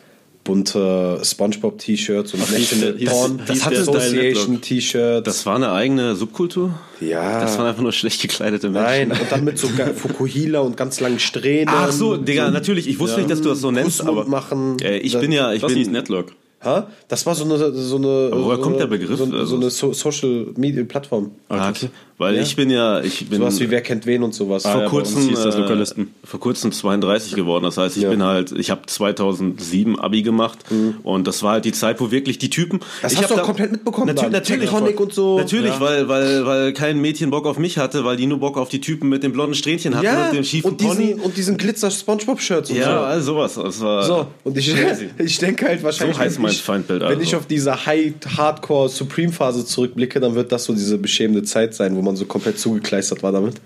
bunte Spongebob-T-Shirts und National Porn das hatte Association T-Shirts? Das war eine eigene Subkultur? Ja. Das waren einfach nur schlecht gekleidete Nein, Menschen. und dann mit so Fukuhila und ganz langen Strähnen. Ach so, Digga, natürlich. Ich wusste nicht, dass du das so nennst, Kussmund aber machen. Äh, ich bin ja, ich Das bin Netlock. Ha? Das war so eine, so eine. Aber woher so kommt eine, der Begriff? So, so Also- eine so Social Media Plattform. Ah, okay. Weil ich bin ja, ich bin Sowas wie Wer kennt wen und sowas. vor ja, kurzem äh, Lokalisten. vor kurzem 32 geworden. Das heißt, ich Ja. bin halt, ich habe 2007 Abi gemacht und das war halt die Zeit, wo wirklich die Typen. Das ich hast du auch komplett mitbekommen Natürlich, dann. natürlich, Tectonic und so. Natürlich, Ja. weil, weil, weil kein Mädchen Bock auf mich hatte, weil die nur Bock auf die Typen mit den blonden Strähnchen hatten ja, und dem schiefen und diesen, Pony. und diesen Glitzer-Spongebob-Shirts und so. Ja, sowas. Das war So, und ich, ich denke halt wahrscheinlich, So heißt mein ich, Feindbild wenn also. ich auf diese High-Hardcore-Supreme-Phase zurückblicke, dann wird das so diese beschämende Zeit sein, wo man so komplett zugekleistert war damit.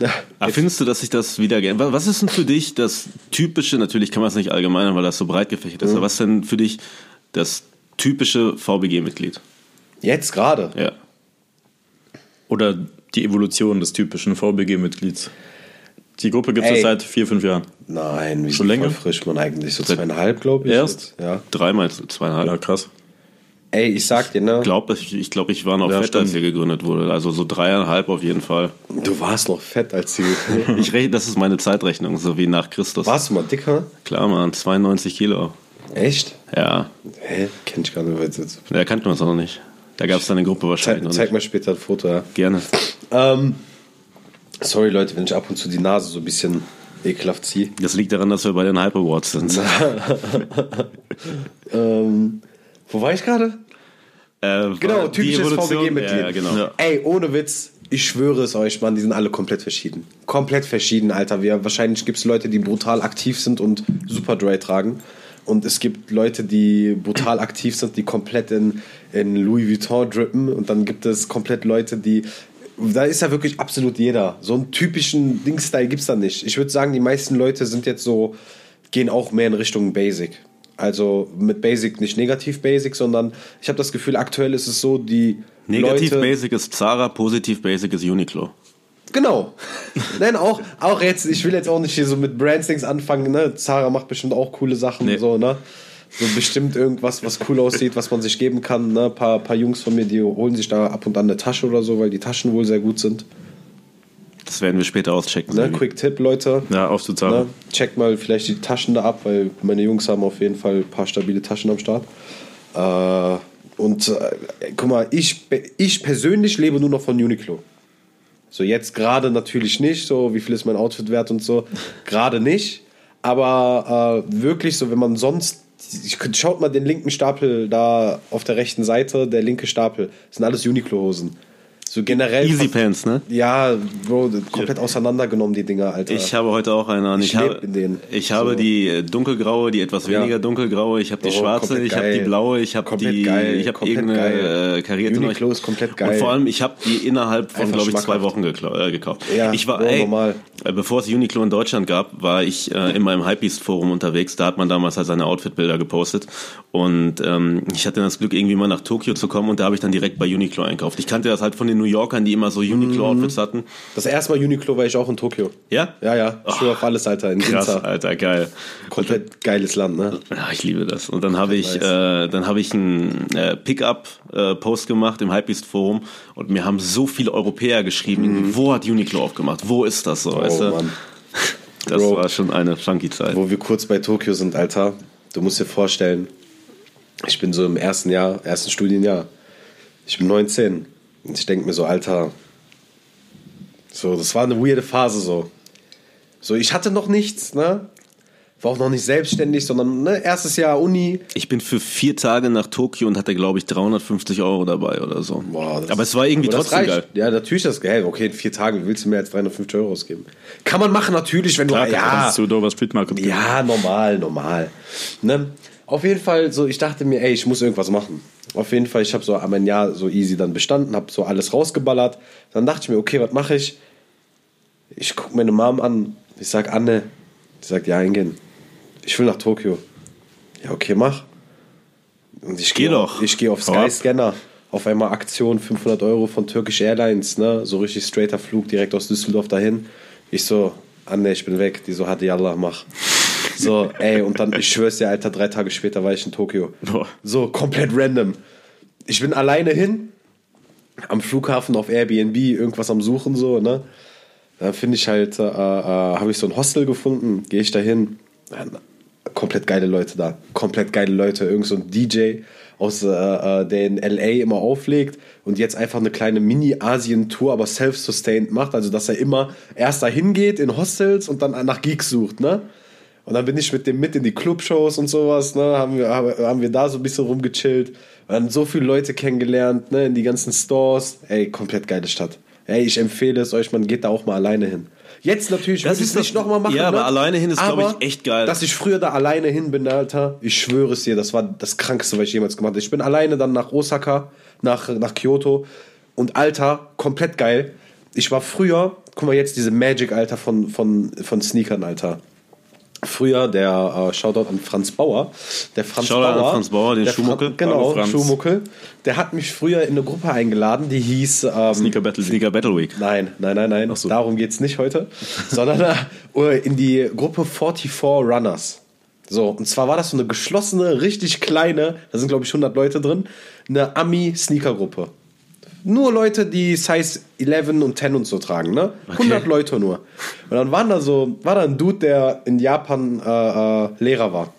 Ja, Aber findest du, dass sich das wieder geändert Was ist denn für dich das typische, natürlich kann man es nicht allgemeinern, weil das so breit gefächert ist, aber was ist denn für dich das typische VBG-Mitglied? Jetzt gerade. Ja. Oder die Evolution des typischen VBG-Mitglieds. Die Gruppe gibt es seit vier, fünf Jahren. Nein, wie Schon länger? frisch man eigentlich. So zweieinhalb, glaube ich. Erst? jetzt. Ja. Dreimal, zweieinhalb. Ja, krass. Ey, ich sag dir, ne? Glaub, ich ich glaube, ich war noch Ja, fett, als stimmt. hier gegründet wurde. Also so dreieinhalb auf jeden Fall. Du warst noch fett als sie. Ich rechne, das ist meine Zeitrechnung, so wie nach Christus. warst du mal dicker? Klar, Mann, 92 Kilo. Echt? Ja, Hä? Kenn ich gar nicht. da kannten wir uns auch noch nicht. Da gab es dann eine Gruppe wahrscheinlich Zeig, noch zeig nicht. mal später ein Foto, ja. Gerne. Ähm, sorry, Leute, wenn ich ab und zu die Nase so ein bisschen ekelhaft ziehe. Das liegt daran, dass wir bei den Hype Awards sind. Ähm, wo war ich gerade? Äh, Genau, typisches VBG-Mitglied. Ja, ja, genau. Ja. Ey, ohne Witz, ich schwöre es euch, Mann, die sind alle komplett verschieden. Komplett verschieden, Alter. Wir, wahrscheinlich gibt es Leute, die brutal aktiv sind und Super Dry tragen. Und es gibt Leute, die brutal aktiv sind, die komplett in, in Louis Vuitton drippen. Und dann gibt es komplett Leute, die. Da ist ja wirklich absolut jeder. So einen typischen Ding-Style gibt es da nicht. Ich würde sagen, die meisten Leute sind jetzt so, gehen auch mehr in Richtung Basic. Also mit Basic nicht negativ Basic, sondern ich habe das Gefühl, aktuell ist es so, die Negativ Leute, Basic ist Zara, positiv Basic ist Uniqlo. Genau. Nein, auch, auch jetzt, ich will jetzt auch nicht hier so mit Brandstings anfangen, ne? Zara macht bestimmt auch coole Sachen, Nee. so, ne? So bestimmt irgendwas, was cool aussieht, was man sich geben kann. Ne? Ein paar, paar Jungs von mir, die holen sich da ab und an eine Tasche oder so, weil die Taschen wohl sehr gut sind. Das werden wir später auschecken. Ne? Quick Tipp, Leute. Ja, aufzuzahlen. Ne? Checkt mal vielleicht die Taschen da ab, weil meine Jungs haben auf jeden Fall ein paar stabile Taschen am Start. Äh, Und äh, guck mal, ich, ich persönlich lebe nur noch von Uniqlo. So jetzt gerade natürlich nicht, so wie viel ist mein Outfit wert und so, gerade nicht. Aber äh, wirklich so, wenn man sonst, schaut mal den linken Stapel da auf der rechten Seite, der linke Stapel, das sind alles Uniqlo-Hosen. So generell. Easy Pants, ne? Ja, Bro, komplett auseinandergenommen, die Dinger, Alter. Ich habe heute auch eine an. Ich, Ich habe, in denen. ich habe So. die äh, dunkelgraue, die etwas Ja. weniger dunkelgraue, ich habe die Bro, schwarze, ich habe die blaue, ich habe die, geil, ich habe irgendeine geil. äh, karierte. Uniqlo ist komplett geil. Und vor allem, ich habe die innerhalb von, glaube ich, zwei. Wochen geklau- äh, gekauft. Ja, ich war, Bro, ey, normal. Äh, bevor es Uniqlo in Deutschland gab, war ich äh, in meinem Hypebeast-Forum unterwegs. Da hat man damals halt seine Outfit-Bilder gepostet. Und ähm, ich hatte das Glück, irgendwie mal nach Tokio zu kommen und da habe ich dann direkt bei Uniqlo einkauft. Ich kannte das halt von den New Yorkern, die immer so Uniqlo-Outfits hatten. das erste Mal Uniqlo war ich auch in Tokio. Ja? Ja, ja, ich schwöre auf alles, Alter, in Krass, Ginza. Alter, geil. Komplett geiles Land, ne? Ja, ich liebe das. Und dann habe ich, äh, dann habe ich einen äh, Pickup-Post gemacht im Hypebeast Forum und mir haben so viele Europäer geschrieben, wo hat Uniqlo aufgemacht? Wo ist das so? weißt Oh du? Mann. Das Bro. war schon eine funky Zeit. Wo wir kurz bei Tokio sind, Alter, du musst dir vorstellen, ich bin so im ersten Jahr, ersten Studienjahr. Ich bin 19. Und ich denke mir so, Alter, so, das war eine weirde Phase so. So, ich hatte noch nichts, ne? War auch noch nicht selbstständig, sondern ne, erstes Jahr Uni. Ich bin für vier Tage nach Tokio und hatte, glaube ich, 350 Euro dabei oder so. Boah, das- Aber es war irgendwie trotzdem reicht. geil. Ja, natürlich ist das geil. Okay, in vier Tagen willst du mehr als 350 Euro ausgeben. Kann man machen, natürlich, wenn Klar, du. ja. Kannst du Dover Street Market gehen. Ja, normal, normal. Ne? Auf jeden Fall, so ich dachte mir, ey, ich muss irgendwas machen. Auf jeden Fall, ich habe so mein Jahr so easy dann bestanden, habe so alles rausgeballert. Dann dachte ich mir, okay, was mache ich? Ich gucke meine Mom an. Ich sag Anne. Die sagt, ja, eingehen. Ich will nach Tokio. Ja, okay, mach. Und ich Geh geh doch. Ich gehe auf. Skyscanner. Auf einmal Aktion 500 Euro von Turkish Airlines, ne? So richtig straighter Flug direkt aus Düsseldorf dahin. Ich so, Anne, ich bin weg. Die so, hatte Yallah, mach. So, ey, und dann, ich schwör's dir, Alter, drei Tage später war ich in Tokio. Boah. So, komplett random. Ich bin alleine hin, am Flughafen auf Airbnb, irgendwas am Suchen, so, ne? Da finde ich halt, äh, äh, habe ich so ein Hostel gefunden, gehe ich da hin. Komplett geile Leute da. Komplett geile Leute. Irgend so ein DJ aus, äh, äh, der in LA immer auflegt und jetzt einfach eine kleine Mini-Asien-Tour, aber self-sustained macht. Also, dass er immer erst dahin geht in Hostels und dann nach Geeks sucht, ne? Und dann bin ich mit dem mit in die Clubshows und sowas, ne? Haben wir, haben wir da so ein bisschen rumgechillt. Und dann so viele Leute kennengelernt, ne? In die ganzen Stores. Ey, komplett geile Stadt. Ey, ich empfehle es euch, man geht da auch mal alleine hin. Jetzt natürlich Das würde ich es nicht nochmal machen. ja, aber ne? alleine hin ist, glaub ich, echt geil. Dass ich früher da alleine hin bin, Alter, ich schwöre es dir, das war das Krankste, was ich jemals gemacht habe. Ich bin alleine dann nach Osaka, nach, nach Kyoto und Alter, komplett geil. Ich war früher, guck mal jetzt diese Magic, Alter, von, von, von Sneakern, Alter. Früher, der äh, Shoutout an Franz Bauer. Der Franz Shoutout an Bauer. Franz Bauer, den der Schuhmuckel. Fran- Genau. Schuhmuckel. Der hat mich früher in eine Gruppe eingeladen, die hieß ähm, Sneaker Battle. Sneaker Battle Week. Nein, nein, nein, nein. so. Darum geht's nicht heute. sondern äh, in die Gruppe 44 Runners. So, und zwar war das so eine geschlossene, richtig kleine, da sind glaube ich 100 Leute drin, eine Ami-Sneaker-Gruppe. Nur Leute, die Size 11 und 10 und so tragen, ne? 100 Leute nur. Und dann waren da so, war da ein Dude, der in Japan äh, äh, Lehrer war.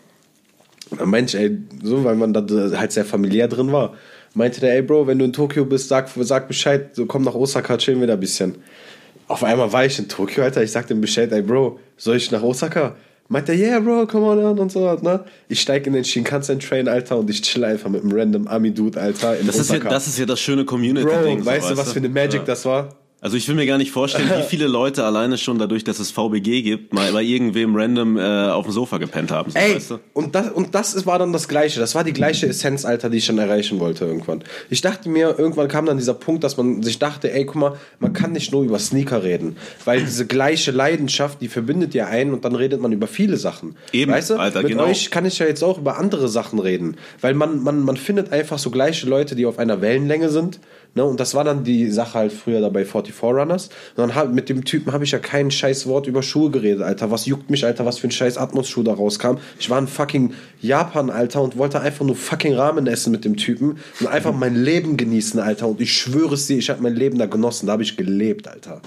Und dann meinte ich, ey, so, weil man da halt sehr familiär drin war, meinte der, ey Bro, wenn du in Tokio bist, sag, sag Bescheid, so komm nach Osaka, chillen wir da ein bisschen. Auf einmal war ich in Tokio, Alter, ich sag dem Bescheid, ey Bro, soll ich nach Osaka? Meinte er, yeah, Bro, come on an und so, ne? Ich steig in den Shinkansen-Train, Alter, und ich chill einfach mit einem random Ami-Dude, Alter, in Das ist, ja, das ist ja das schöne Community-Ding. Bro, so, weißt du, was für eine Magic das war? Also ich will mir gar nicht vorstellen, wie viele Leute alleine schon dadurch, dass es VBG gibt, mal bei irgendwem random äh, auf dem Sofa gepennt haben. So, Ey, weißt du? und das, und das ist- war dann das Gleiche. Das war die gleiche Essenz, Alter, die ich schon erreichen wollte irgendwann. Ich dachte mir, irgendwann kam dann dieser Punkt, dass man sich dachte, ey, guck mal, man kann nicht nur über Sneaker reden. Weil diese gleiche Leidenschaft, die verbindet ja einen und dann redet man über viele Sachen. Eben, weißt du? Alter, Mit genau. euch kann ich ja jetzt auch über andere Sachen reden. Weil man, man, man findet einfach so gleiche Leute, die auf einer Wellenlänge sind. Ne? Und das war dann die Sache halt früher da bei 44 Runners. Und dann hab, mit dem Typen habe ich ja kein scheiß Wort über Schuhe geredet, Alter. Was juckt mich, Alter, was für ein scheiß Atmos-Schuh da rauskam. Ich war in fucking Japan, Alter, und wollte einfach nur fucking Ramen essen mit dem Typen und einfach mein Leben genießen, Alter. Und ich schwöre es dir, ich habe mein Leben da genossen. Da habe ich gelebt, Alter.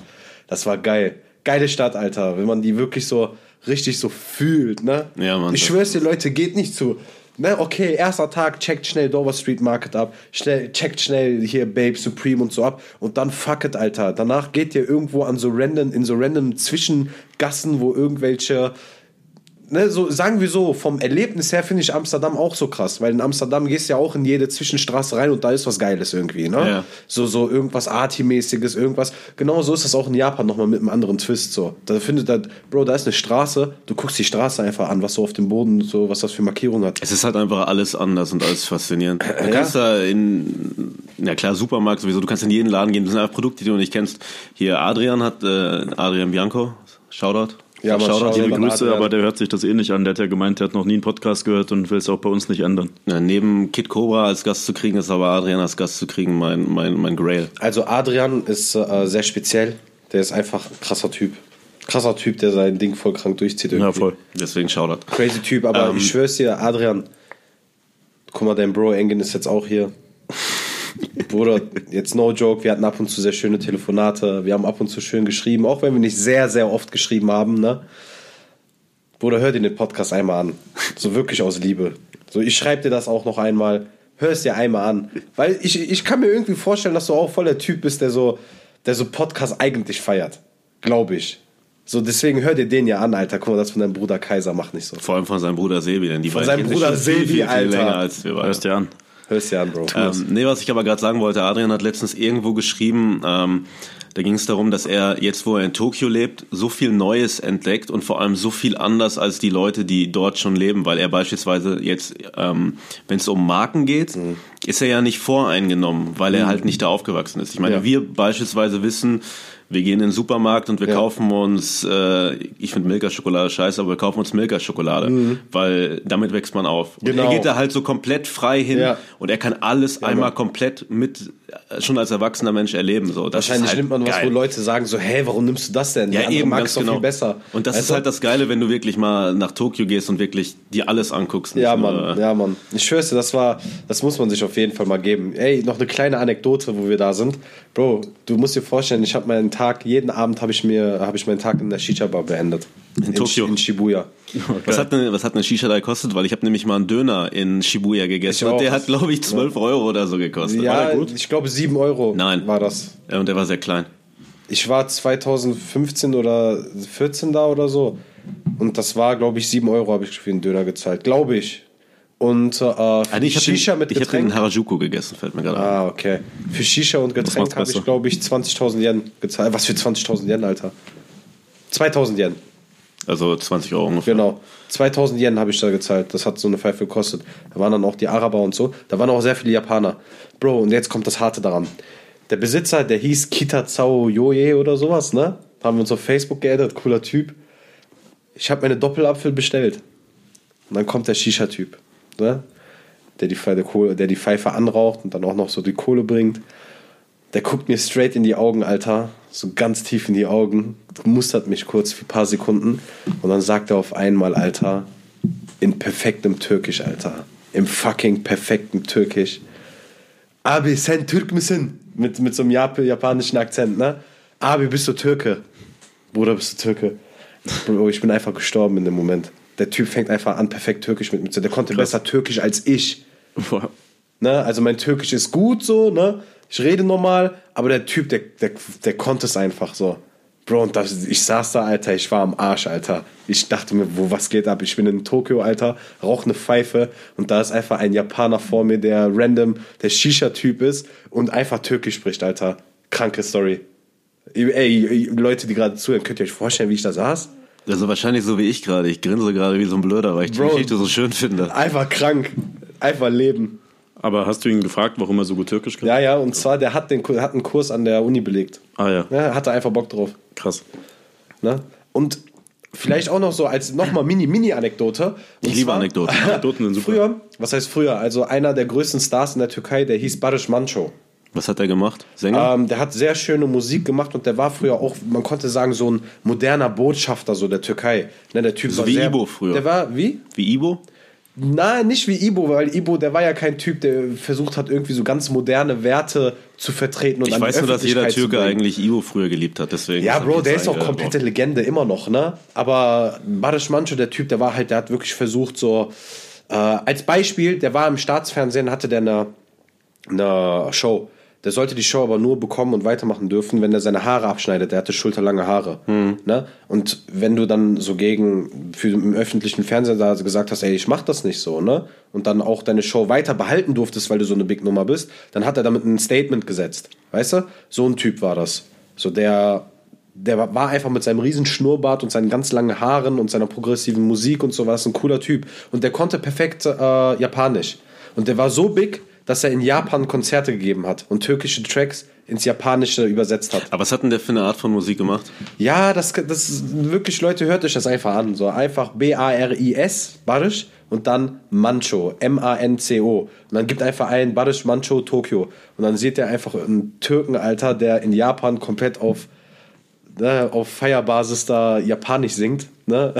Das war geil. Geile Stadt, Alter. Wenn man die wirklich so richtig so fühlt, ne? Ja, Mann, Ich schwöre es dir, Leute, geht nicht zu Ne, okay, erster Tag, checkt schnell Dover Street Market ab, schnell, checkt schnell hier Babe Supreme und so ab und dann fuck it, Alter. Danach geht ihr irgendwo an so random, in so random Zwischengassen, wo irgendwelche ne, so sagen wir so, vom Erlebnis her finde ich Amsterdam auch so krass, weil in Amsterdam gehst du ja auch in jede Zwischenstraße rein und da ist was Geiles irgendwie, ne? Ja. So, so irgendwas Arty-mäßiges, irgendwas. Genau so ist das auch in Japan nochmal mit einem anderen Twist so. Da findet da, Bro, da ist eine Straße, du guckst die Straße einfach an, was so auf dem Boden, so, was das für Markierungen hat. Es ist halt einfach alles anders und alles faszinierend. Du kannst da in, na klar, Supermarkt sowieso, du kannst in jeden Laden gehen, das sind einfach Produkte, die du nicht kennst. Hier Adrian hat, äh, Adrian Bianco, Shoutout. Ja, man, Shoutout. Liebe Grüße, Adrian. aber der hört sich das eh nicht an. Der hat ja gemeint, der hat noch nie einen Podcast gehört und will es auch bei uns nicht ändern. Ja, neben Kid Cobra als Gast zu kriegen, ist aber Adrian als Gast zu kriegen mein, mein, mein Grail. Also Adrian ist äh, sehr speziell, der ist einfach ein krasser Typ. Krasser Typ, der sein Ding voll krank durchzieht irgendwie. Ja, voll. Deswegen Shoutout. Crazy Typ, aber Ähm, ich schwör's dir, Adrian, guck mal, dein Bro Engin ist jetzt auch hier. Bruder, jetzt no joke, wir hatten ab und zu sehr schöne Telefonate, wir haben ab und zu schön geschrieben, auch wenn wir nicht sehr, sehr oft geschrieben haben, ne? Bruder, hör dir den Podcast einmal an. So wirklich aus Liebe. So, ich schreib dir das auch noch einmal. Hör es dir einmal an. Weil ich, ich kann mir irgendwie vorstellen, dass du auch voll der Typ bist, der so, der so Podcast eigentlich feiert. Glaube ich. So, deswegen hör dir den ja an, Alter. Guck mal, das von deinem Bruder Kaiser macht nicht so. Vor allem von seinem Bruder Sebi, denn die Von beiden seinem Bruder schon viel, Sebi, viel, länger als wir beide. Hörst dir an. Hörst dir an, Bro. Ähm, nee, was ich aber gerade sagen wollte, Adrian hat letztens irgendwo geschrieben, ähm, da ging es darum, dass er jetzt, wo er in Tokio lebt, so viel Neues entdeckt und vor allem so viel anders als die Leute, die dort schon leben, weil er beispielsweise jetzt, ähm, wenn es um Marken geht, Mhm. ist er ja nicht voreingenommen, weil er halt nicht da aufgewachsen ist. Ich meine, Ja. wir beispielsweise wissen, wir gehen in den Supermarkt und wir Ja. kaufen uns, äh, ich finde Milka-Schokolade scheiße, aber wir kaufen uns Milka-Schokolade, weil damit wächst man auf. Und Mhm. Genau. er geht da halt so komplett frei hin Ja. und er kann alles einmal komplett mit äh, schon als erwachsener Mensch erleben. So. Das Wahrscheinlich halt nimmt man was, geil. wo Leute sagen so, hä, warum nimmst du das denn? Ja, eben, mag ganz es doch genau. viel besser. Und das Weißt ist du? halt das Geile, wenn du wirklich mal nach Tokio gehst und wirklich dir alles anguckst. Ja, Mann, äh, ja, Mann. Ich schwör's dir, das war, das muss man sich auf jeden Fall mal geben. Ey, noch eine kleine Anekdote, wo wir da sind. Bro, du musst dir vorstellen, ich habe meinen Tag, jeden Abend habe ich mir, habe ich meinen Tag in der Shisha-Bar beendet. In, Tokio? In Shibuya. Was hat eine, was hat eine Shisha da gekostet? Weil ich habe nämlich mal einen Döner in Shibuya gegessen und der hat, glaube ich, 12 Euro oder so gekostet. Ja, gut? ich glaube 7 Euro Nein. war das. Ja, und der war sehr klein. Ich war 2015 oder 14 da oder so. Und das war, glaube ich, 7 Euro habe ich für den Döner gezahlt. Glaube ich. Und äh, für Ah, ich habe Shisha den, mit ich Getränk. in Harajuku gegessen, fällt mir gerade ein. Ah, okay. Für Shisha und Getränk habe ich, glaube ich, 20.000 Yen gezahlt. Was für 20.000 Yen, Alter? 2000 Yen, Also 20 Euro ungefähr. genau. 2000 Yen habe ich da gezahlt. Das hat so eine Pfeife gekostet. Da waren dann auch die Araber und so. Da waren auch sehr viele Japaner. Bro, und jetzt kommt das Harte daran. Der Besitzer, der hieß Kitazao Yoye oder sowas, ne? Haben wir uns auf Facebook geaddet, cooler Typ. Ich habe meine Doppelapfel bestellt. Und dann kommt der Shisha-Typ, ne? Der die, der, Kohle, der die Pfeife anraucht und dann auch noch so die Kohle bringt. Der guckt mir straight in die Augen, Alter. So ganz tief in die Augen. Mustert mich kurz für ein paar Sekunden. Und dann sagt er auf einmal, Alter, in perfektem Türkisch, Alter. Im fucking perfekten Türkisch. Abi, sen Türk misin? Mit, mit so einem Jap japanischen Akzent, ne? Abi, bist du Türke? Bruder, bist du Türke? Ich bin einfach gestorben in dem Moment. Der Typ fängt einfach an, perfekt Türkisch mit mir zu. Der konnte besser Türkisch als ich. Boah. Ne? Also mein Türkisch ist gut so, ne? Ich rede normal, aber der Typ, der, der, der konnte es einfach so. Bro, und das, ich saß da, Alter, ich war am Arsch, Alter. Ich dachte mir, wo, was geht ab? Ich bin in Tokio, Alter, rauche eine Pfeife und da ist einfach ein Japaner vor mir, der random, der Shisha-Typ ist und einfach Türkisch spricht, Alter. Kranke Story. Ey, Leute, die gerade zuhören, könnt ihr euch vorstellen, wie ich da saß? Also wahrscheinlich so wie ich gerade. Ich grinse gerade wie so ein Blöder, weil ich die Bro. Geschichte so schön finde. Einfach krank. Einfach leben. Aber hast du ihn gefragt, warum er so gut Türkisch kann? Ja, ja, und zwar, der hat, den, hat einen Kurs an der Uni belegt. Ah ja, Ja, hatte einfach Bock drauf. krass. Ne? Und vielleicht auch noch so als nochmal Mini-Mini-Anekdote. Ich liebe zwar- Anekdoten. Anekdoten sind super. Früher, was heißt früher? Also einer der größten Stars in der Türkei, der hieß Barış Manço. Was hat er gemacht? Sänger? Ähm, der hat sehr schöne Musik gemacht und der war früher auch, man konnte sagen, so ein moderner Botschafter so der Türkei. Ne, der Typ So war wie sehr, Ibo früher. Der war, wie? Wie Ibo? Nein, nicht wie Ibo, weil Ibo, der war ja kein Typ, der versucht hat, irgendwie so ganz moderne Werte zu vertreten und Ich weiß nur, dass jeder Türke eigentlich Ivo früher geliebt hat, deswegen. Ja, Bro, der ist auch komplette Legende immer noch, ne? Aber Barış Manço, der Typ, der war halt, der hat wirklich versucht, so Äh, als Beispiel, der war im Staatsfernsehen, hatte der eine, eine Show. Der sollte die Show aber nur bekommen und weitermachen dürfen, wenn er seine Haare abschneidet. Der hatte schulterlange Haare. Ne? Und wenn du dann so gegen für im öffentlichen Fernsehen da gesagt hast, ey, ich mach das nicht so, ne? Und dann auch deine Show weiter behalten durftest, weil du so eine Big Nummer bist, dann hat er damit ein Statement gesetzt. Weißt du? So ein Typ war das. So der der war- war einfach mit seinem riesen Schnurrbart und seinen ganz langen Haaren und seiner progressiven Musik und sowas ein cooler Typ. Und der konnte perfekt äh, Japanisch. Und der war so big, dass er in Japan Konzerte gegeben hat und türkische Tracks ins Japanische übersetzt hat. Aber was hat denn der für eine Art von Musik gemacht? Ja, das, das ist wirklich, Leute, hört euch das einfach an. So einfach B-A-R-I-S, Barisch, und dann Mancho, M-A-N-C-O. Und dann gibt einfach ein Barisch Mancho Tokio. Und dann seht ihr einfach einen Türken, Alter, der in Japan komplett auf, ne, auf Feierbasis da Japanisch singt. Ne?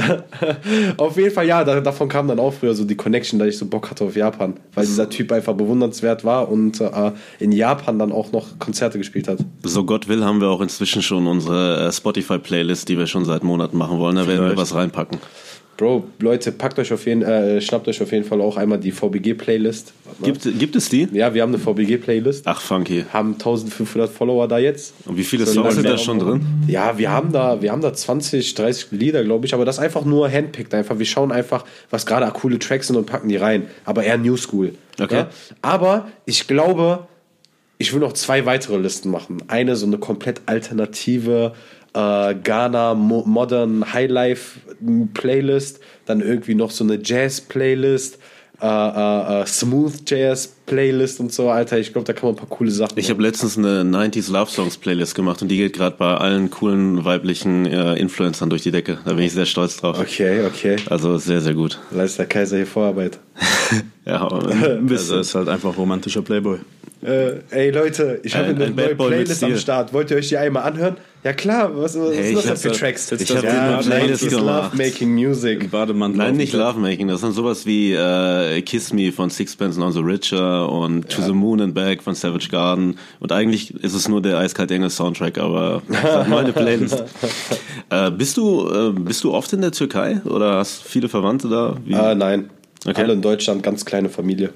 auf jeden Fall, ja, da, davon kam dann auch früher so die Connection, dass ich so Bock hatte auf Japan. Weil dieser Typ einfach bewundernswert war und äh, in Japan dann auch noch Konzerte gespielt hat. So Gott will, haben wir auch inzwischen schon unsere äh, Spotify-Playlist, die wir schon seit Monaten machen wollen. Da werden wir was reinpacken. Bro, Leute, packt euch auf jeden, äh, schnappt euch auf jeden Fall auch einmal die VBG-Playlist. Gibt, gibt es die? Ja, wir haben eine VBG-Playlist. Ach, funky. Haben 1500 Follower da jetzt. Und wie viele So Songs sind da schon drin? Ja, wir haben da, wir haben da 20, 30 Lieder, glaube ich, aber das einfach nur handpicked einfach. Wir schauen einfach, was gerade coole Tracks sind und packen die rein. Aber eher New School. Okay. Ja? Aber ich glaube, ich will noch zwei weitere Listen machen. Eine so eine komplett alternative äh, Ghana Mo Modern Highlife Playlist, dann irgendwie noch so eine Jazz Playlist, äh, äh, äh, Smooth Jazz Playlist und so, Alter. Ich glaube, da kann man ein paar coole Sachen. Ich habe letztens eine 90s Love Songs Playlist gemacht und die geht gerade bei allen coolen weiblichen äh, Influencern durch die Decke. Da bin ich sehr stolz drauf. Okay, okay. Also sehr, sehr gut. Leist der Kaiser hier Vorarbeit. Ja, aber ein bisschen. Also ist halt einfach romantischer Playboy. Äh, ey Leute, ich habe Ein- eine ein neue Playlist am. Start. Wollt ihr euch die einmal anhören? Ja klar, was, was Hey, ist ich das für Tracks? ich hab ja, Playlist 90s gemacht. Love-Making Music. Bademantel. Nein, nicht Lovemaking. Das sind sowas wie äh, Kiss Me von Sixpence None the Richer und To the Moon and Back von Savage Garden. Und eigentlich ist es nur der Eiskalt Engel Soundtrack, aber meine Playlist. äh, bist du äh, bist du oft in der Türkei oder hast viele Verwandte da? Wie? Ah, nein. Okay. Alle in Deutschland, ganz kleine Familie.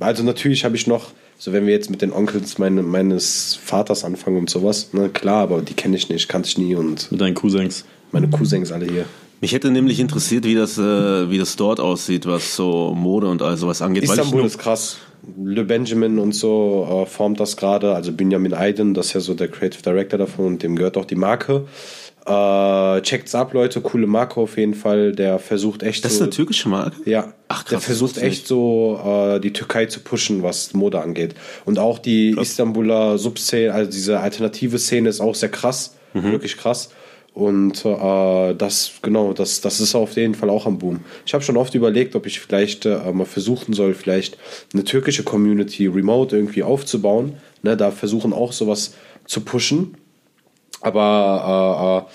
Also natürlich habe ich noch, so wenn wir jetzt mit den Onkels meine, meines Vaters anfangen und sowas, ne, klar, aber die kenne ich nicht, kannte ich nie und Mit deinen Cousins. meine Cousins alle hier. Mich hätte nämlich interessiert, wie das äh, wie das dort aussieht, was so Mode und all sowas angeht. weil ich Istanbul ist krass. Le Benjamin und so äh, formt das gerade. Also Benjamin Aydin, das ist ja so der Creative Director davon und dem gehört auch die Marke. Äh, checkt's ab, Leute. Coole Marke auf jeden Fall. Der versucht echt das ist so. eine türkische Marke? Ja, Ach, krass, der versucht echt so äh, die Türkei zu pushen, was Mode angeht. Und auch die Istanbuler Subszene, also diese alternative Szene ist auch sehr krass, Mhm. wirklich krass. Und äh, das, genau, das, das ist auf jeden Fall auch am Boom. Ich habe schon oft überlegt, ob ich vielleicht äh, mal versuchen soll, vielleicht eine türkische Community remote irgendwie aufzubauen. Ne, da versuchen auch sowas zu pushen. Aber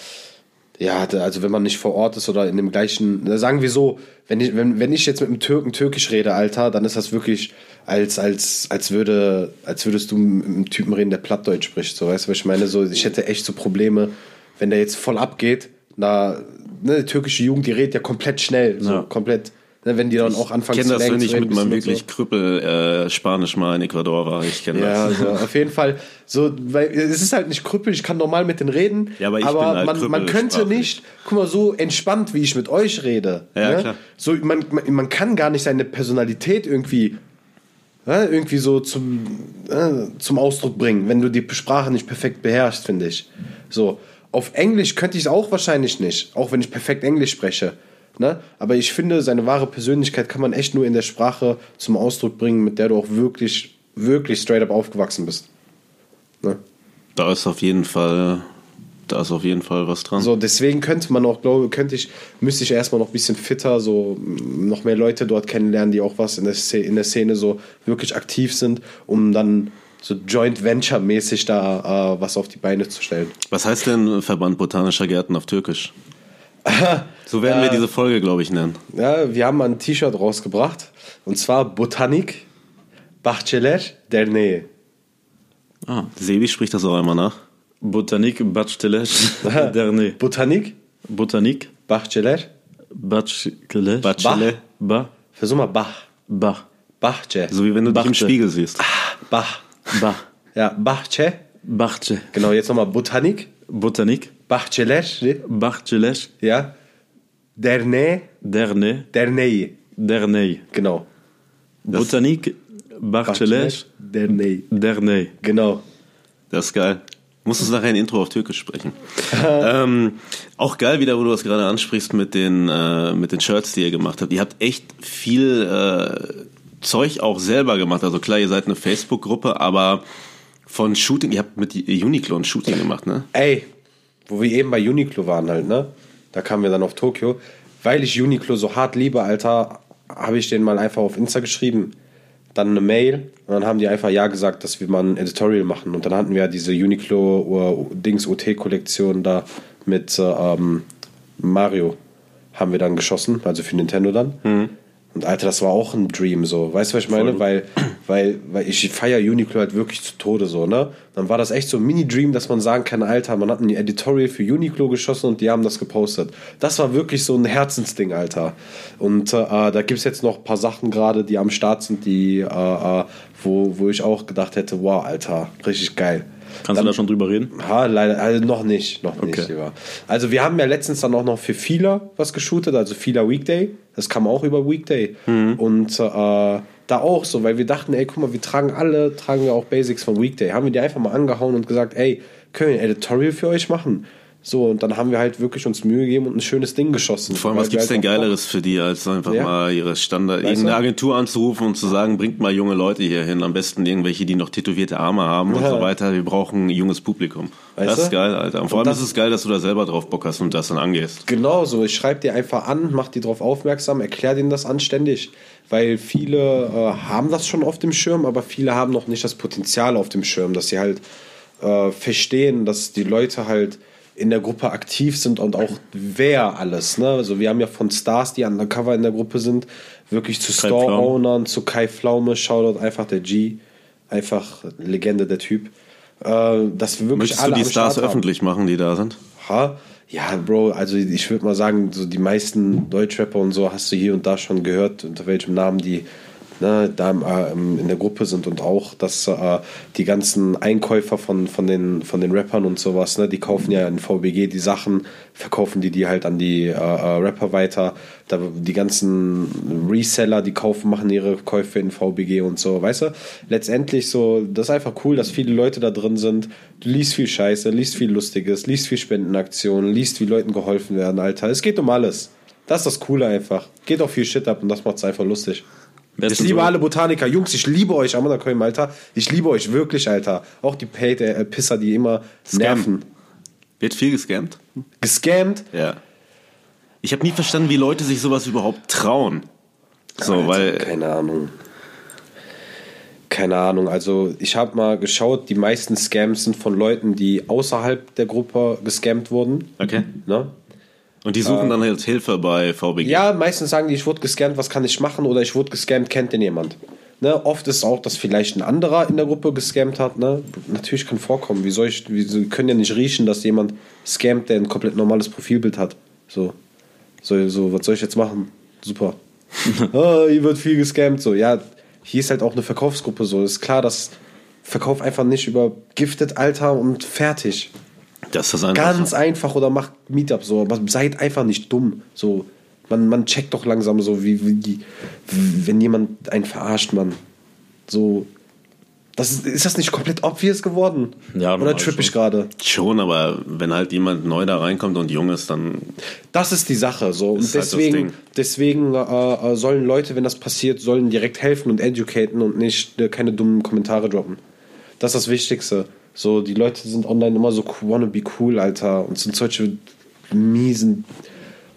äh, äh, ja, also wenn man nicht vor Ort ist oder in dem gleichen, sagen wir so, wenn ich, wenn, wenn ich jetzt mit einem Türken türkisch rede, Alter, dann ist das wirklich, als, als, als, würde, als würdest du mit einem Typen reden, der Plattdeutsch spricht. So, weißt du, was ich meine? So, ich hätte echt so Probleme, wenn der jetzt voll abgeht, na, ne, die türkische Jugend, die redet ja komplett schnell, so Ja. komplett, wenn die dann auch Ich anfangen kenne das, wenn zu ich mit meinem wirklich Krüppel äh, Spanisch mal in Ecuador war. Ich kenne Ja, das. also auf jeden Fall. So, weil es ist halt nicht Krüppel, ich kann normal mit denen reden. Ja, aber ich bin halt man, man könnte krüppelsprachlich. nicht, guck mal, so entspannt, wie ich mit euch rede. Ja, ne? klar. So, man, man, man kann gar nicht seine Personalität irgendwie, ne, irgendwie so zum, äh, zum Ausdruck bringen, wenn du die Sprache nicht perfekt beherrschst, finde ich. So, auf Englisch könnte ich es auch wahrscheinlich nicht, auch wenn ich perfekt Englisch spreche. Ne? Aber ich finde, seine wahre Persönlichkeit kann man echt nur in der Sprache zum Ausdruck bringen, mit der du auch wirklich, wirklich straight up aufgewachsen bist. Ne? Da ist auf jeden Fall, da ist auf jeden Fall was dran. So, deswegen könnte man auch, glaube könnte ich, müsste ich erstmal noch ein bisschen fitter, so m, noch mehr Leute dort kennenlernen, die auch was in der, Szene, in der Szene so wirklich aktiv sind, um dann so Joint Venture-mäßig da äh, was auf die Beine zu stellen. Was heißt denn Verband Botanischer Gärten auf Türkisch? So werden wir diese Folge, glaube ich, nennen. Ja, wir haben mal ein T-Shirt rausgebracht und zwar Botanik Bahçeler Derneği. Ah. Sebi spricht das auch einmal nach. Botanik Bachelèche Dernier. Botanik Botanik Bahçeler Bachelèche Bachelor. Ba. Versuch mal Bach. Bach. Bachche. So wie wenn du dich im. Spiegel siehst. Bach. Bach. Ja, Bachche. Bachche. Genau, jetzt nochmal Botanik. Botanik. Bachchelesch. Bachchelesch. Ja. Derne. Derne. Dernei. Dernei. Genau. Botanik. Bachchelesch. Dernei. Dernei. Genau. Das ist geil. Musst du nachher ein Intro auf Türkisch sprechen. ähm, auch geil wieder, wo du das gerade ansprichst mit den, äh, mit den Shirts, die ihr gemacht habt. Ihr habt echt viel äh, Zeug auch selber gemacht. Also klar, ihr seid eine Facebook-Gruppe, aber von Shooting, ihr habt mit Uniqlo ein Shooting gemacht, ne? Ey, wo wir eben bei Uniqlo waren halt, ne? Da kamen wir dann auf Tokio. Weil ich Uniqlo so hart liebe, Alter, habe ich denen mal einfach auf Insta geschrieben. Dann eine Mail und dann haben die einfach ja gesagt, dass wir mal ein Editorial machen. Und dann hatten wir ja diese Uniqlo äh, da mit äh, ähm, Mario haben wir dann geschossen, also für Nintendo dann. Und Alter, das war auch ein Dream so. Weißt du, was ich meine? Weil, weil, weil ich feiere Uniqlo halt wirklich zu Tode so, ne? Dann war das echt so ein Mini-Dream, dass man sagen kann, Alter, man hat ein Editorial für Uniqlo geschossen und die haben das gepostet. Das war wirklich so ein Herzensding, Alter. Und äh, da gibt es jetzt noch ein paar Sachen gerade, die am Start sind, die, äh, äh, wo, wo ich auch gedacht hätte, wow, Alter, richtig geil. Kannst du da schon drüber reden? Ha, leider, also noch nicht, noch nicht, Okay. lieber. Also wir haben ja letztens dann auch noch für Fila was geshootet, also Fila Weekday. Das kam auch über Weekday. Und äh, da auch so, weil wir dachten, ey, guck mal, wir tragen alle, tragen wir auch Basics von Weekday. Haben wir die einfach mal angehauen und gesagt, ey, können wir ein Editorial für euch machen? So, und dann haben wir halt wirklich uns Mühe gegeben und ein schönes Ding geschossen. Vor allem, was gibt's halt denn Geileres für die, als einfach Ja. mal ihre Standard, Weißt irgendeine? Agentur anzurufen und zu sagen, bringt mal junge Leute hier hin, am besten irgendwelche, die noch tätowierte Arme haben und Ja. so weiter. Wir brauchen ein junges Publikum. Weißt das ist geil, Alter. Und vor Und allem das- ist es geil, dass du da selber drauf Bock hast und das dann angehst. Genau so. Ich schreibe dir einfach an, mach die darauf aufmerksam, erklär denen das anständig. Weil viele äh, haben das schon auf dem Schirm, aber viele haben noch nicht das Potenzial auf dem Schirm, dass sie halt äh, verstehen, dass die Leute halt in der Gruppe aktiv sind und auch wer alles. Ne? Also wir haben ja von Stars, die undercover in der Gruppe sind, wirklich zu. Store-Ownern, zu Kai Pflaume, Shoutout einfach der G, einfach Legende der Typ. Äh, dass wir wirklich Möchtest alle du die Stars haben. öffentlich machen, die da sind? Ha? Ja, Bro, also ich würde mal sagen, so die meisten Deutschrapper und so hast du hier und da schon gehört, unter welchem Namen die ne, da äh, in der Gruppe sind und auch, dass äh, die ganzen Einkäufer von, von, den, von den Rappern und sowas, ne, die kaufen ja in VBG die Sachen, verkaufen die die halt an die äh, äh, Rapper weiter. Da, die ganzen Reseller, die kaufen, machen ihre Käufe in VBG und so, weißt du? Letztendlich so, das ist einfach cool, dass viele Leute da drin sind. Du liest viel Scheiße, liest viel Lustiges, liest viel Spendenaktionen, liest, wie Leuten geholfen werden, Alter. Es geht um alles. Das ist das Coole einfach. Geht auch viel Shit ab und das macht es einfach lustig. Ich liebe so- alle Botaniker. Jungs, ich liebe euch, Amanda Alter. Ich liebe euch wirklich, Alter. Auch die Paid äh, Pisser, die immer Scam. nerven. Wird viel gescammt? Gescammt. Ja. Ich habe nie verstanden, wie Leute sich sowas überhaupt trauen. So, Alter, weil Keine Ahnung. Keine Ahnung. Also, ich habe mal geschaut, die meisten Scams sind von Leuten, die außerhalb der Gruppe gescammt wurden. Okay. Ne? Und die suchen dann halt Hilfe bei VBG. Ja, meistens sagen die, ich wurde gescammt, was kann ich machen? Oder ich wurde gescammt, kennt den jemand? Ne, oft ist es auch, dass vielleicht ein anderer in der Gruppe gescammt hat. Ne? Natürlich kann vorkommen. Wie soll ich, wie, sie können ja nicht riechen, dass jemand scammt, der ein komplett normales Profilbild hat. So, so, so was soll ich jetzt machen? Super. ah, hier wird viel gescammt. So, ja, hier ist halt auch eine Verkaufsgruppe. So, ist klar, dass Verkauf einfach nicht über Gifted Alter und fertig. Das ist einfach. Ganz einfach oder macht Meetup so, aber seid einfach nicht dumm. So, man, man checkt doch langsam so, wie, wie wenn jemand einen verarscht, man. So. Das ist, ist das nicht komplett obvious geworden? Ja, Oder tripp ich gerade? Schon, aber wenn halt jemand neu da reinkommt und jung ist, dann Das ist die Sache. So. Und halt deswegen, Ding. deswegen äh, äh, sollen Leute, wenn das passiert, sollen direkt helfen und educaten und nicht äh, keine dummen Kommentare droppen. Das ist das Wichtigste. So, die Leute sind online immer so wanna be cool, Alter, und sind solche miesen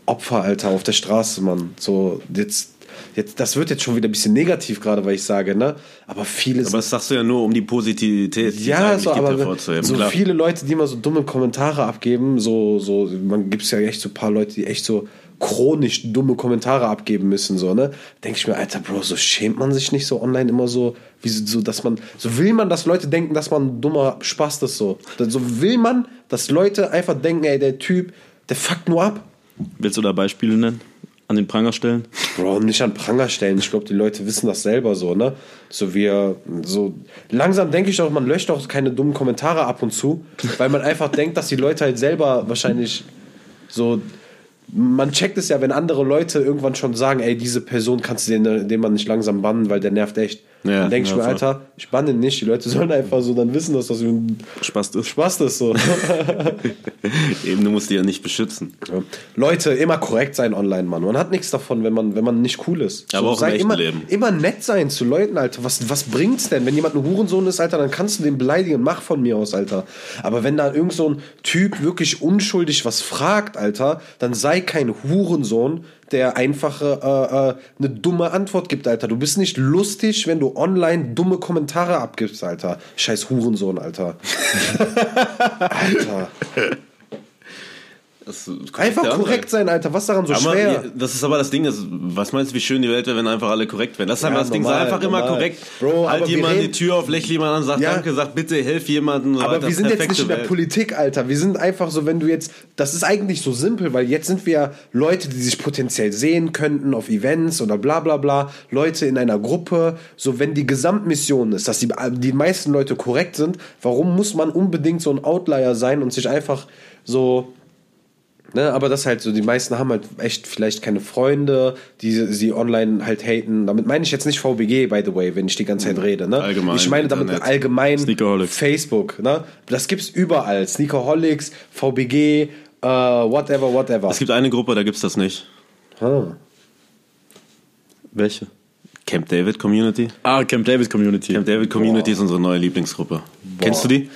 Opfer, Alter, auf der Straße, Mann. So, jetzt, jetzt, das wird jetzt schon wieder ein bisschen negativ gerade, weil ich sage, ne? Aber viele Aber das sagst du ja nur, um die Positivität, ja, so, gibt, aber hervorzuheben. so Klar. viele Leute, die immer so dumme Kommentare abgeben, so, so, man gibt es ja echt so ein paar Leute, die echt so chronisch dumme Kommentare abgeben müssen, so, ne? Denke ich mir, Alter, Bro, so schämt man sich nicht so online immer so, wie so, so, dass man, so will man, dass Leute denken, dass man ein dummer Spaß ist, so. So will man, dass Leute einfach denken, ey, der Typ, der fuckt nur ab. Willst du da Beispiele nennen? An den Pranger stellen? Bro, nicht an Pranger stellen. Ich glaube, die Leute wissen das selber so, ne? So wir, so langsam denke ich auch, man löscht auch keine dummen Kommentare ab und zu, weil man einfach denkt, dass die Leute halt selber wahrscheinlich so. Man checkt es ja, wenn andere Leute irgendwann schon sagen, ey, diese Person kannst du den, den man nicht langsam bannen, weil der nervt echt. Ja, dann denke ich ja, mir. Alter, ich banne nicht. Die Leute sollen einfach so dann wissen, dass das ein Spaß ist. Spaß ist. So. Eben, du musst die ja nicht beschützen. Ja. Leute, immer korrekt sein online, Mann. Man hat nichts davon, wenn man, wenn man nicht cool ist. Aber auch im sei echten immer, Leben. immer nett sein zu Leuten, Alter. Was, was bringt's denn? Wenn jemand ein Hurensohn ist, Alter, dann kannst du den beleidigen. Mach von mir aus, Alter. Aber wenn da irgend so ein Typ wirklich unschuldig was fragt, Alter, dann sei kein Hurensohn, der einfach äh, äh, eine dumme Antwort gibt, Alter. Du bist nicht lustig, wenn du online dumme Kommentare abgibst, Alter. Scheiß Hurensohn, Alter. Alter. Einfach Ja, korrekt sein, Alter. Was daran so aber, schwer? ja, das ist aber das Ding, was meinst du, wie schön die Welt wäre, wenn einfach alle korrekt wären? Das ist Ja, einfach das Ding, sei normal, einfach immer normal. korrekt. Bro, halt jemand die Tür auf, lächelt jemand an, sagt Ja. Danke, sagt bitte, hilf jemandem. Aber Alter, wir sind jetzt nicht in der Welt. Politik, Alter. Wir sind einfach so, wenn du jetzt, das ist eigentlich so simpel, weil jetzt sind wir Leute, die sich potenziell sehen könnten auf Events oder bla bla bla. Leute in einer Gruppe. So, wenn die Gesamtmission ist, dass die, die meisten Leute korrekt sind, warum muss man unbedingt so ein Outlier sein und sich einfach so. Ne, aber das halt so, die meisten haben halt echt vielleicht keine Freunde, die sie online halt haten. Damit meine ich jetzt nicht VBG, by the way, wenn ich die ganze Zeit rede. Ne? Allgemein, Ich meine damit Internet. allgemein. Facebook, ne? Das gibt's überall. Sneakerholics, VBG, äh, whatever, whatever. Es gibt eine Gruppe, da gibt's das nicht. Ah. Welche? Camp David Community. Ah, Camp David Community. Camp David Community ist unsere neue Lieblingsgruppe. Kennst du die?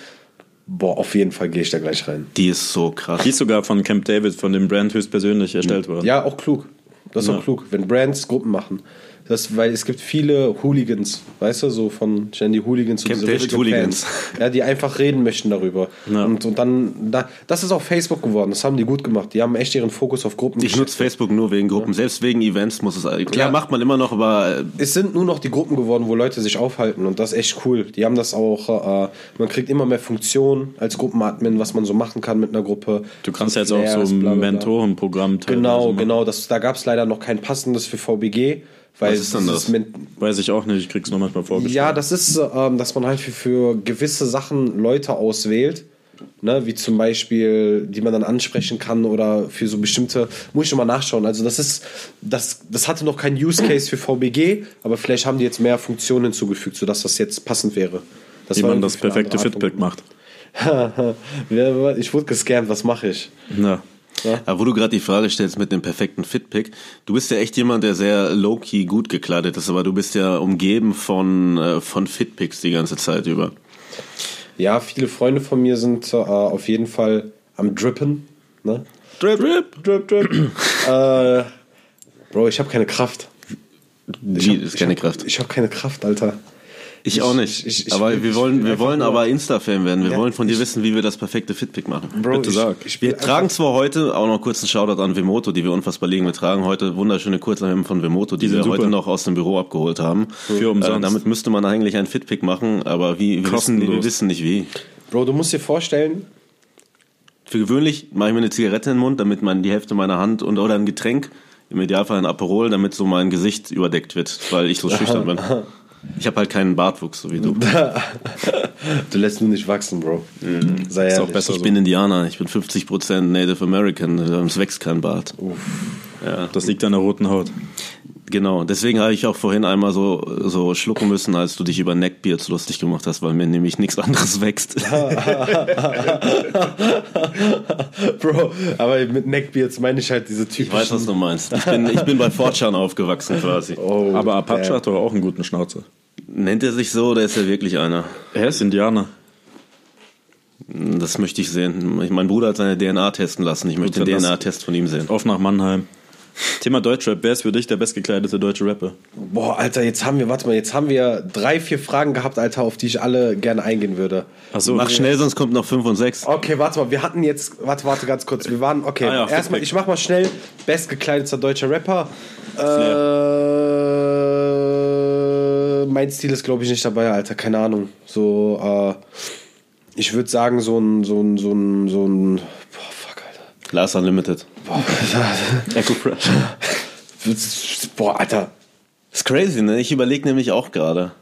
Boah, auf jeden Fall gehe ich da gleich rein. Die ist so krass. Die ist sogar von Camp David, von dem Brand höchstpersönlich erstellt worden. Ja, auch klug. Das ist Ja. auch klug, wenn Brands Gruppen machen. Das, weil es gibt viele Hooligans, weißt du, so von Jenny Hooligans und diese richtigen Hooligans. Fans, ja, die einfach reden möchten darüber. Ja. Und, und dann, da, das ist auf Facebook geworden, das haben die gut gemacht. Die haben echt ihren Fokus auf Gruppen Ich nutze Facebook nur wegen Gruppen. Selbst wegen Events muss es. Klar, Ja. macht man immer noch, aber äh, es sind nur noch die Gruppen geworden, wo Leute sich aufhalten und das ist echt cool. Die haben das auch, äh, man kriegt immer mehr Funktionen als Gruppenadmin, was man so machen kann mit einer Gruppe. Du kannst ja jetzt auch so ein. Mentorenprogramm teilweise Genau, genau. Das, da gab es leider noch kein passendes für VBG. Weil Was ist denn das? Weiß ich auch nicht, ich krieg's nur manchmal vorgestellt. Ja, das ist, ähm, dass man halt für, für gewisse Sachen Leute auswählt. Ne, wie zum Beispiel, die man dann ansprechen kann oder für so bestimmte, muss ich noch mal nachschauen. Also das ist, das, das hatte noch keinen Use Case für VBG, aber vielleicht haben die jetzt mehr Funktionen hinzugefügt, sodass das jetzt passend wäre. Das Wie man das perfekte Fitpick macht. Ich wurde gescammt, was mache ich? Ja. Aber wo du gerade die Frage stellst mit dem perfekten Fitpick, du bist ja echt jemand, der sehr low-key gut gekleidet ist, aber du bist ja umgeben von, äh, von Fitpicks die ganze Zeit über. Ja, viele Freunde von mir sind äh, auf jeden Fall am Drippen. Ne? Drip, drip. Drip, drip. äh, Bro, ich habe keine Kraft. Wie, ist keine hab, Kraft. Ich habe keine Kraft, Alter. Ich, auch nicht. ich- ich- aber ich- wir wollen, wir wollen aber Insta-Fan werden. Wir Ja, wollen von dir wissen, wie wir das perfekte Fitpick machen. Bro, Bitte sag. Ich Wir tragen zwar heute auch noch kurz einen Shoutout an Vemoto, die wir unfassbar liegen. Wir tragen heute wunderschöne Kurzarme von Vemoto, die, Die wir sind heute super. noch aus dem Büro abgeholt haben. Für umsonst. Äh, damit müsste man eigentlich einen Fitpick machen, aber wie, wir, wissen, wir wissen nicht wie. Bro, du musst dir vorstellen, Für gewöhnlich mache ich mir eine Zigarette in den Mund, damit man die Hälfte meiner Hand und oder ein Getränk, im Idealfall ein Aperol, damit so mein Gesicht überdeckt wird, weil ich so schüchtern bin. Ich habe halt keinen Bartwuchs, so wie du. du lässt nur nicht wachsen, Bro. Sei Ist ehrlich. auch besser Ich so. bin Indianer, ich bin 50% Native American, es wächst kein Bart. Das liegt an der roten Haut. Genau, deswegen habe ich auch vorhin einmal so, so schlucken müssen, als du dich über Neckbeards lustig gemacht hast, weil mir nämlich nichts anderes wächst. Bro, aber mit Neckbeards meine ich halt diese typischen... Ich weiß, was du meinst. Ich bin, ich bin bei Fortran aufgewachsen quasi. Oh, Aber Apache damn. hat doch auch einen guten Schnauzer. Nennt er sich so oder ist er wirklich einer? Er ist Indianer. Das möchte ich sehen. Ich- Mein Bruder hat seine DNA testen lassen. Ich möchte Gut, den DNA-Test von ihm sehen. Auf nach Mannheim. Thema Deutschrap. Wer ist für dich der bestgekleidete deutsche Rapper? Boah, Alter, jetzt haben wir, warte mal, jetzt haben wir drei, vier Fragen gehabt, Alter, auf die ich alle gerne eingehen würde. Achso, Mach schnell, sonst kommt noch 5 und 6. Okay, warte mal, wir hatten jetzt, warte, warte ganz kurz, wir waren, okay, Ah ja, erstmal, ich mach mal schnell, bestgekleideter deutscher Rapper. Äh, mein Stil ist, glaube ich, nicht dabei, Alter, keine Ahnung. So, äh, ich würde sagen, so ein, so ein, so ein, so ein, boah. Last Unlimited. Echo Fresh. Boah, Alter. ist crazy, ne? Ich überlege nämlich auch gerade.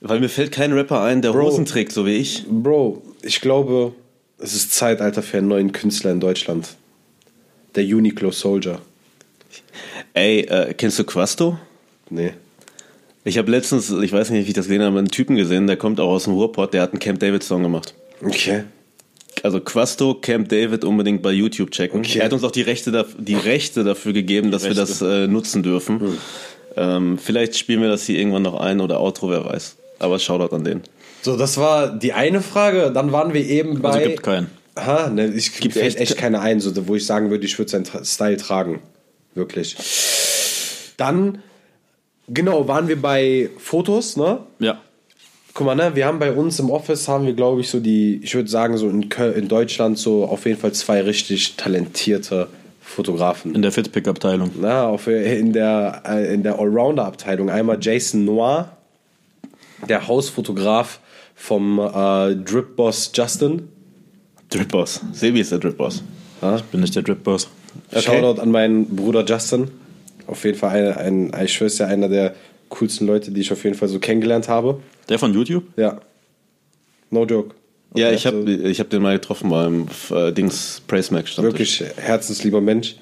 Weil mir fällt kein Rapper ein, der Bro. Hosen trägt, so wie ich. Bro, ich glaube, es ist Zeit, Alter, für einen neuen Künstler in Deutschland. Der Uniqlo Soldier. Ey, äh, kennst du Quasto? Nee. Ich habe letztens, ich weiß nicht, wie ich das gesehen habe, einen Typen gesehen, der kommt auch aus dem Ruhrpott, der hat einen Camp David Song gemacht. Okay. Also Quasto, Camp David unbedingt bei YouTube checken. Okay. Er hat uns auch die Rechte, da, die Rechte dafür gegeben, dass wir Rechte. das äh, nutzen dürfen. Hm. Ähm, vielleicht spielen wir das hier irgendwann noch ein oder Outro, wer weiß. Aber Shoutout an den. So, das war die eine Frage. Dann waren wir eben bei. Also gibt keinen. Aha, ne, ich Gibt echt, echt- keine ein, so, wo ich sagen würde, ich würde seinen Style tragen. Wirklich. Dann, genau, waren wir bei Fotos, ne? Ja. Guck mal, ne, wir haben bei uns im Office, haben wir, glaube ich, so die, ich würde sagen, so in, Köl in Deutschland so auf jeden Fall zwei richtig talentierte Fotografen. In der Fitpick-Abteilung. Na, auf, in der, äh, in der Allrounder-Abteilung. Einmal Jason Noir, der Hausfotograf vom äh, Drip-Boss Justin. Drip Boss. Sebi ist der Drip Boss. Bin ich der Drip-Boss. Okay. Shoutout an meinen Bruder Justin. Auf jeden Fall ein, ein ich schwör's ja, einer der coolsten Leute, die ich auf jeden Fall so kennengelernt habe. Der von YouTube? Ja. No joke. Ja, Okay, ich habe also ich hab den mal getroffen beim äh, Dings Praise Max. Wirklich herzenslieber Mensch.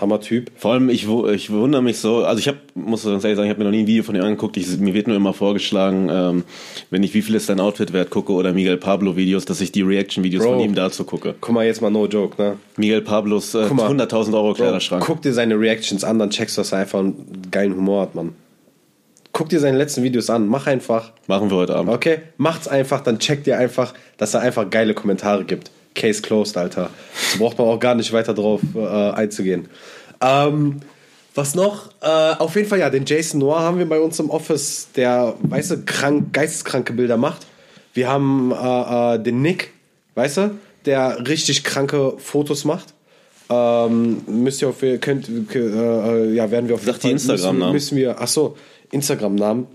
Hammer-Typ. Vor allem, ich, ich wundere mich so, also ich habe, muss ganz ehrlich sagen, ich habe mir noch nie ein Video von ihm angeguckt. Ich, mir wird nur immer vorgeschlagen, ähm, wenn ich Wie viel ist dein Outfit wert gucke oder Miguel Pablo Videos, dass ich die Reaction-Videos Bro. von ihm dazu gucke. Guck mal, jetzt mal no joke, ne? Miguel Pablos äh, Guck mal. 100.000 Euro Bro, Kleiderschrank. guck dir seine Reactions an, dann checkst du, dass er einfach einen geilen Humor hat, Mann. Guck dir seine letzten Videos an, mach einfach. Machen wir heute Abend. Okay, macht's einfach, dann checkt ihr einfach, dass er einfach geile Kommentare gibt. Case closed, Alter. Da braucht man auch gar nicht weiter drauf äh, einzugehen. Ähm, was noch? Äh, auf jeden Fall, ja, den Jason Noir haben wir bei uns im Office, der, weißt du, krank, geisteskranke Bilder macht. Wir haben äh, äh, den Nick, weißt du, der richtig kranke Fotos macht. Ähm, müsst ihr auf, könnt, äh, ja, werden wir auf Sag die Instagram-Namen. Müssen, müssen wir, ach so, Instagram-Namen.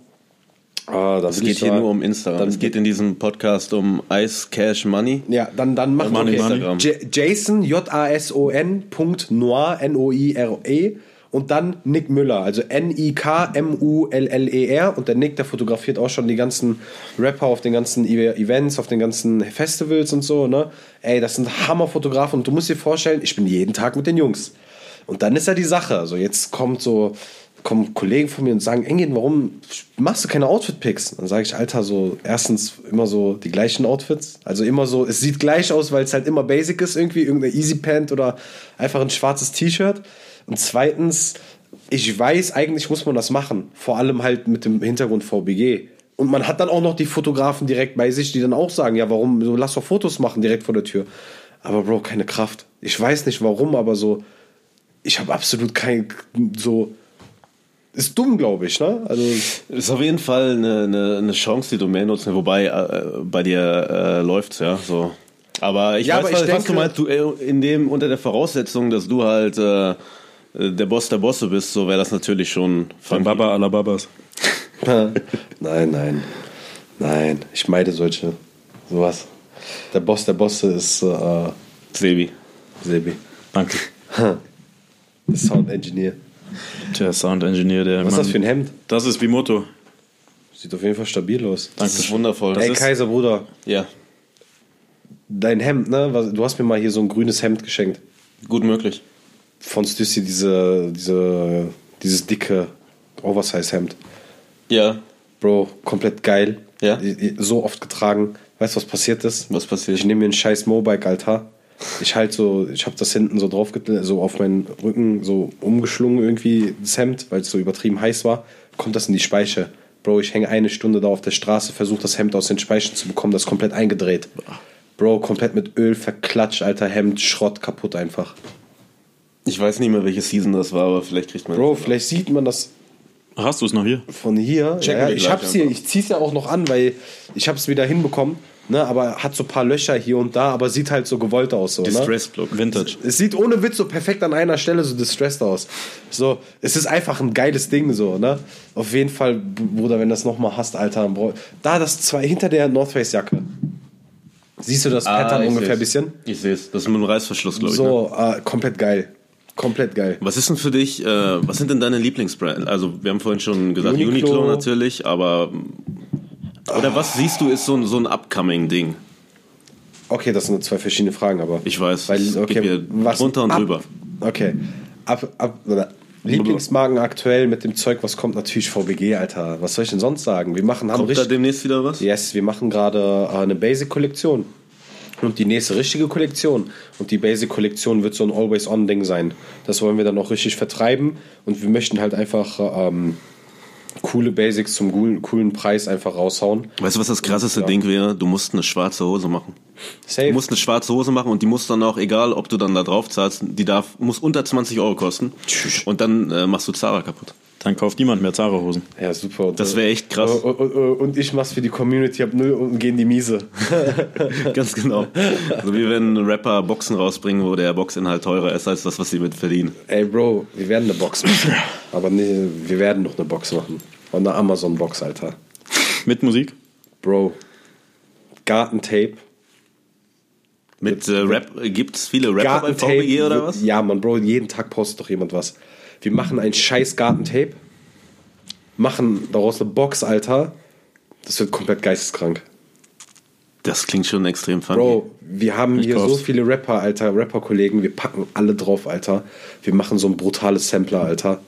Ah, Es geht hier nur um Instagram. Dann, es geht in diesem Podcast um Ice Cash Money. ja, dann, dann machen Money, wir Money. Instagram. J Jason, J-A-S-O-N, Punkt Noir, N-O-I-R-E. Und dann Nick Müller, also N-I-K-M-U-L-L-E-R. Und der Nick, der fotografiert auch schon die ganzen Rapper auf den ganzen Events, auf den ganzen Festivals und so, ne? Ey, das sind Hammerfotografen. Und du musst dir vorstellen, ich bin jeden Tag mit den Jungs. Und dann ist ja die Sache. Also jetzt kommt so, kommen Kollegen von mir und sagen, Engin, warum machst du keine Outfit-Picks? Dann sage ich, Alter, so erstens immer so die gleichen Outfits. Also immer so, es sieht gleich aus, weil es halt immer basic ist, irgendwie irgendeine Easy Pant oder einfach ein schwarzes T-Shirt. Und zweitens, ich weiß, eigentlich muss man das machen. Vor allem halt mit dem Hintergrund VBG. Und man hat dann auch noch die Fotografen direkt bei sich, die dann auch sagen, ja, warum, so lass doch Fotos machen direkt vor der Tür. Aber Bro, keine Kraft. Ich weiß nicht warum, aber so, ich habe absolut kein, so, ist dumm, glaube ich, ne? Also, Ist auf jeden Fall eine, eine, eine Chance, die du mehr nutzen, wobei äh, bei dir äh, läuft's ja so. Aber ich Ja, weiß, aber ich was, was denke- du meinst, du, äh, in dem, unter der Voraussetzung, dass du halt äh, der Boss der Bosse bist, so wäre das natürlich schon Von. Baba aller Babas. nein, nein, nein, ich meide solche, sowas. Der Boss der Bosse ist äh, Sebi. Sebi, Danke. Sound Engineer. Der Sound Engineer, der. Was ist das für ein Hemd? Das ist Bimoto. Sieht auf jeden Fall stabil aus. Das ist wundervoll. Ey, ist, Kaiser, Bruder, ja, dein Hemd, ne? Du hast mir mal hier so ein grünes Hemd geschenkt. gut möglich. Von Stüssi, diese, diese, dieses dicke Oversize-Hemd. Ja, Bro, komplett geil. Ja? So oft getragen. Weißt du, was passiert ist? was passiert? Ich nehme mir ein scheiß Mobike, Alter. Ich halt so, ich habe das hinten so drauf, so auf meinen Rücken so umgeschlungen irgendwie, das Hemd, weil es so übertrieben heiß war. Kommt das in die Speiche. Bro, ich hänge eine Stunde da auf der Straße, versuche das Hemd aus den Speichen zu bekommen, das ist komplett eingedreht. Bro, komplett mit Öl verklatscht, Alter, Hemd, Schrott, kaputt einfach. Ich weiß nicht mehr, welche Season das war, aber vielleicht kriegt man. Bro, vielleicht sieht man das Hast du es noch hier? von hier. Ja, ich hab's hier, ich zieh's ja auch noch an, weil ich hab's wieder hinbekommen, ne, aber hat so ein paar Löcher hier und da, aber sieht halt so gewollt aus so, ne? Distressed Look. Vintage. Es sieht ohne Witz so perfekt an einer Stelle so distressed aus. So, es ist einfach ein geiles Ding so, ne? Auf jeden Fall, Bruder, wenn du das nochmal hast, Alter, da das zwei hinter der North Face Jacke. Siehst du das Pattern Ah, ich ungefähr ein bisschen? Ich sehe es. Das ist mit einem Reißverschluss, glaube ich. Ne? So, äh, komplett geil. komplett geil. Was ist denn für dich, äh, was sind denn deine Lieblingsbrands? Also, wir haben vorhin schon gesagt, Uniqlo, Uniqlo natürlich, aber. Oder was siehst du, ist so ein, so ein Upcoming-Ding? Okay, das sind zwei verschiedene Fragen, aber. Ich weiß, Weil, okay, was drunter und ab, drüber. Okay. Ab, ab, oder Lieblingsmarken aktuell mit dem Zeug, was kommt, natürlich VBG, Alter. Was soll ich denn sonst sagen? Wir machen, haben Kommt da richtig. demnächst wieder was? Yes, wir machen gerade äh, eine Basic-Kollektion. Und die nächste richtige Kollektion. Und die Basic-Kollektion wird so ein Always-On-Ding sein. Das wollen wir dann auch richtig vertreiben. Und wir möchten halt einfach ähm, coole Basics zum coolen, coolen Preis einfach raushauen. Weißt du, was das krasseste Ja. Ding wäre? Du musst eine schwarze Hose machen. Safe. Du musst eine schwarze Hose machen und die muss dann auch, egal ob du dann da drauf zahlst, die darf, muss unter 20 Euro kosten. Und dann äh, machst du Zara kaputt. Dann kauft niemand mehr Zara-Hosen. ja, super. Und, Das wäre echt krass. Und, und, und ich mach's für die Community, hab null und gehen die Miese. Ganz genau. So wie wenn Rapper Boxen rausbringen, wo der Boxinhalt teurer ist als das, was sie mit verdienen. Ey, Bro, wir werden eine Box machen. Aber nee, wir werden noch eine Box machen. Und eine Amazon-Box, Alter. Mit Musik? Bro, Gartentape. Mit äh, Rap, gibt es viele Rapper bei VBG oder was? Ja, man, Bro, jeden Tag postet doch jemand was. Wir machen ein scheiß Gartentape, machen daraus eine Box, Alter. Das wird komplett geisteskrank. Das klingt schon extrem funny. Bro, wir haben Ich hier so kauf's. viele Rapper, Alter, Rapper-Kollegen, wir packen alle drauf, Alter. Wir machen so ein brutales Sampler, Alter.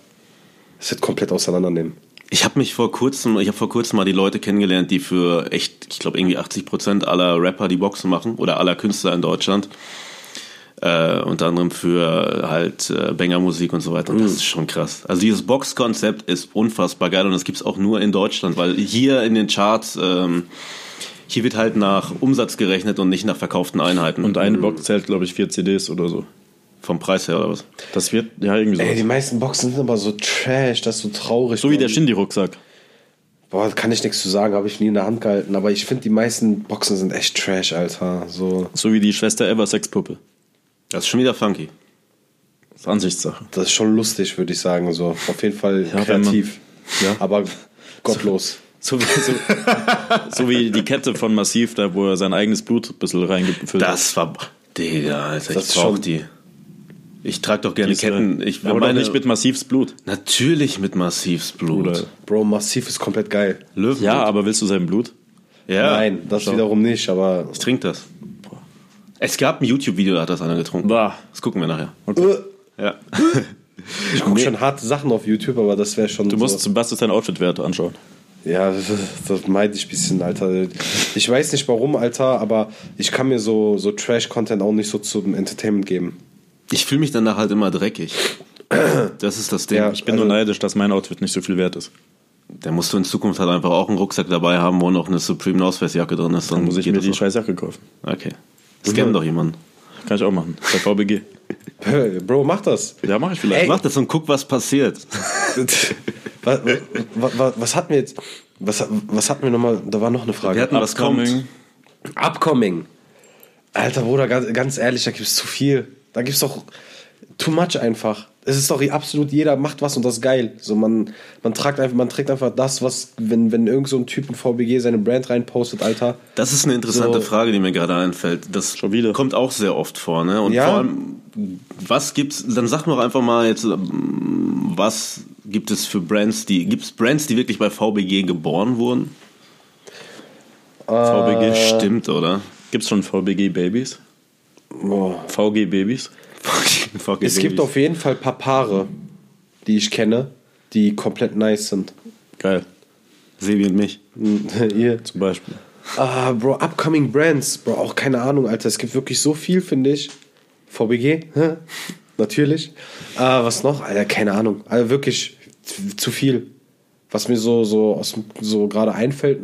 Das wird komplett auseinandernehmen. Ich habe mich vor kurzem, ich habe vor kurzem mal die Leute kennengelernt, die für echt, ich glaube irgendwie 80 Prozent aller Rapper die Boxen machen oder aller Künstler in Deutschland. Äh, unter anderem für halt äh, Banger-Musik und so weiter. Und das ist schon krass. Also dieses Box-Konzept ist unfassbar geil und das gibt's auch nur in Deutschland, weil hier in den Charts, ähm, hier wird halt nach Umsatz gerechnet und nicht nach verkauften Einheiten. Und eine Box zählt, glaube ich, vier CDs oder so. Vom Preis her oder was? Das wird, ja, irgendwie so. Ey, die meisten Boxen sind aber so trash, das ist so traurig. so wie der. Shindy-Rucksack. Boah, kann ich nichts zu sagen, habe ich nie in der Hand gehalten. Aber ich finde, die meisten Boxen sind echt trash, Alter. So, So wie die Schwester Ever Sexpuppe. Das ist schon wieder funky. Das ist Ansichtssache. das ist schon lustig, würde ich sagen. So, auf jeden Fall Ja, kreativ. Ja. Aber gottlos. So wie, so, so wie die Kette von Massiv, da wo er sein eigenes Blut ein bisschen reingefüllt hat. Das war. Digga, Alter, Das ich brauch schon- die. Ich trage doch gerne Ketten. Ich aber meine, nicht mit Massivs Blut. Natürlich mit Massivs Blut. Bro, massiv ist komplett geil. Löwenblut. Ja, aber willst du sein Blut? ja. Nein, das wiederum nicht, aber. Ich trinke das. Es gab ein YouTube-Video, da hat das einer getrunken. Bah. Das gucken wir nachher. Äh, Ja. Ich gucke schon harte Sachen auf YouTube, aber das wäre schon. Du musst so, zum Bastis dein Outfit-Wert anschauen. Ja, das, das meide ich ein bisschen, Alter. Ich weiß nicht warum, Alter, aber ich kann mir so, so Trash-Content auch nicht so zum Entertainment geben. Ich fühle mich danach halt immer dreckig. Das ist das Ding. Ja. Ich bin Also- nur neidisch, dass mein Outfit nicht so viel wert ist. Da musst du in Zukunft halt einfach auch einen Rucksack dabei haben, wo noch eine Supreme Ausweisjacke drin ist. Dann, Dann muss ich mir die auch. scheiß Jacke kaufen. Okay. Scannen doch jemanden. Kann ich auch machen. Bei VBG. Bro, mach das. Ja, mach ich vielleicht. Ey. Mach das und guck, was passiert. was, was, was, hatten wir jetzt? Was, was hatten wir nochmal? Da war noch eine Frage. Wir hatten was kommt. Upcoming. Upcoming. Alter Bruder, ganz, ganz ehrlich, da gibt es zu viel. Da gibt es doch too much einfach. Es ist doch absolut jeder macht was und das ist geil. So man, man, tragt einfach, man trägt einfach das, was, wenn, wenn irgend so ein Typ in VBG seine Brand reinpostet, Alter. Das ist eine interessante So. Frage, die mir gerade einfällt. Das Schon wieder. kommt auch sehr oft vor, ne? Und Ja. vor allem, was gibt's, dann sag doch einfach mal jetzt, ähm, was gibt es für Brands, die, gibt es Brands, die wirklich bei VBG geboren wurden? VBG. Stimmt, oder? Gibt's schon VBG-Babys? Boah. VG-Babys? VG Es gibt auf jeden Fall ein paar Paare, die ich kenne, die komplett nice sind. Geil. Sebi und mich. Ihr. Zum Beispiel. Ah, Bro, upcoming Brands. Bro, auch keine Ahnung, Alter. Es gibt wirklich so viel, finde ich. VBG, natürlich. Ah, was noch? Alter, keine Ahnung. Also wirklich zu- viel. Was mir so, so, aus so gerade einfällt.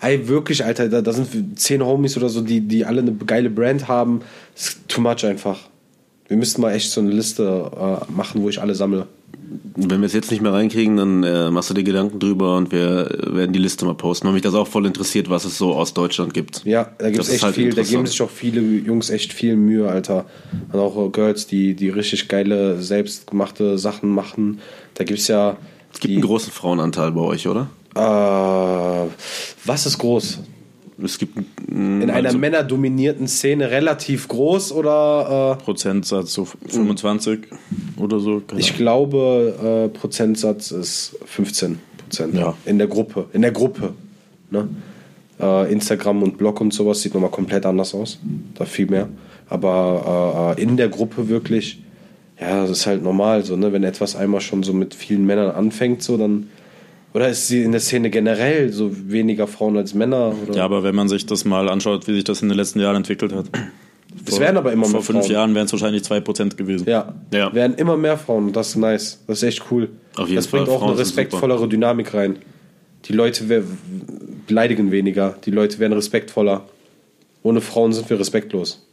Ey, wirklich, Alter, da, da sind zehn Homies oder so, die, die alle eine geile Brand haben. Das ist too much einfach. Wir müssten mal echt so eine Liste äh, machen, wo ich alle sammle. Wenn wir es jetzt nicht mehr reinkriegen, dann äh, machst du dir Gedanken drüber und wir werden die Liste mal posten, weil mich das auch voll interessiert, was es so aus Deutschland gibt. Ja, da gibt es echt halt viel, da geben sich auch viele Jungs echt viel Mühe, Alter. Und auch äh, Girls, die, die richtig geile, selbstgemachte Sachen machen. Da gibt es ja. Es gibt einen großen Frauenanteil bei euch, oder? Äh, was ist groß? Es gibt In einer männerdominierten Szene relativ groß oder äh, Prozentsatz so 25 oder so. Keine ich glaube, äh, Prozentsatz ist 15 Prozent. Ja. In der Gruppe. In der Gruppe. Ne? Äh, Instagram und Blog und sowas sieht nochmal komplett anders aus. Da viel mehr. Aber äh, in der Gruppe wirklich, ja, das ist halt normal so, ne? Wenn etwas einmal schon so mit vielen Männern anfängt, so dann. Oder ist sie in der Szene generell so weniger Frauen als Männer? Oder? Ja, aber wenn man sich das mal anschaut, wie sich das in den letzten Jahren entwickelt hat. es werden aber immer Vor mehr fünf Frauen. Jahren wären es wahrscheinlich 2% gewesen. Ja, Ja. werden immer mehr Frauen das ist nice. Das ist echt cool. Auf jeden das Fall, bringt auch Frauen eine respektvollere Dynamik rein. Die Leute beleidigen weniger, die Leute werden respektvoller. Ohne Frauen sind wir respektlos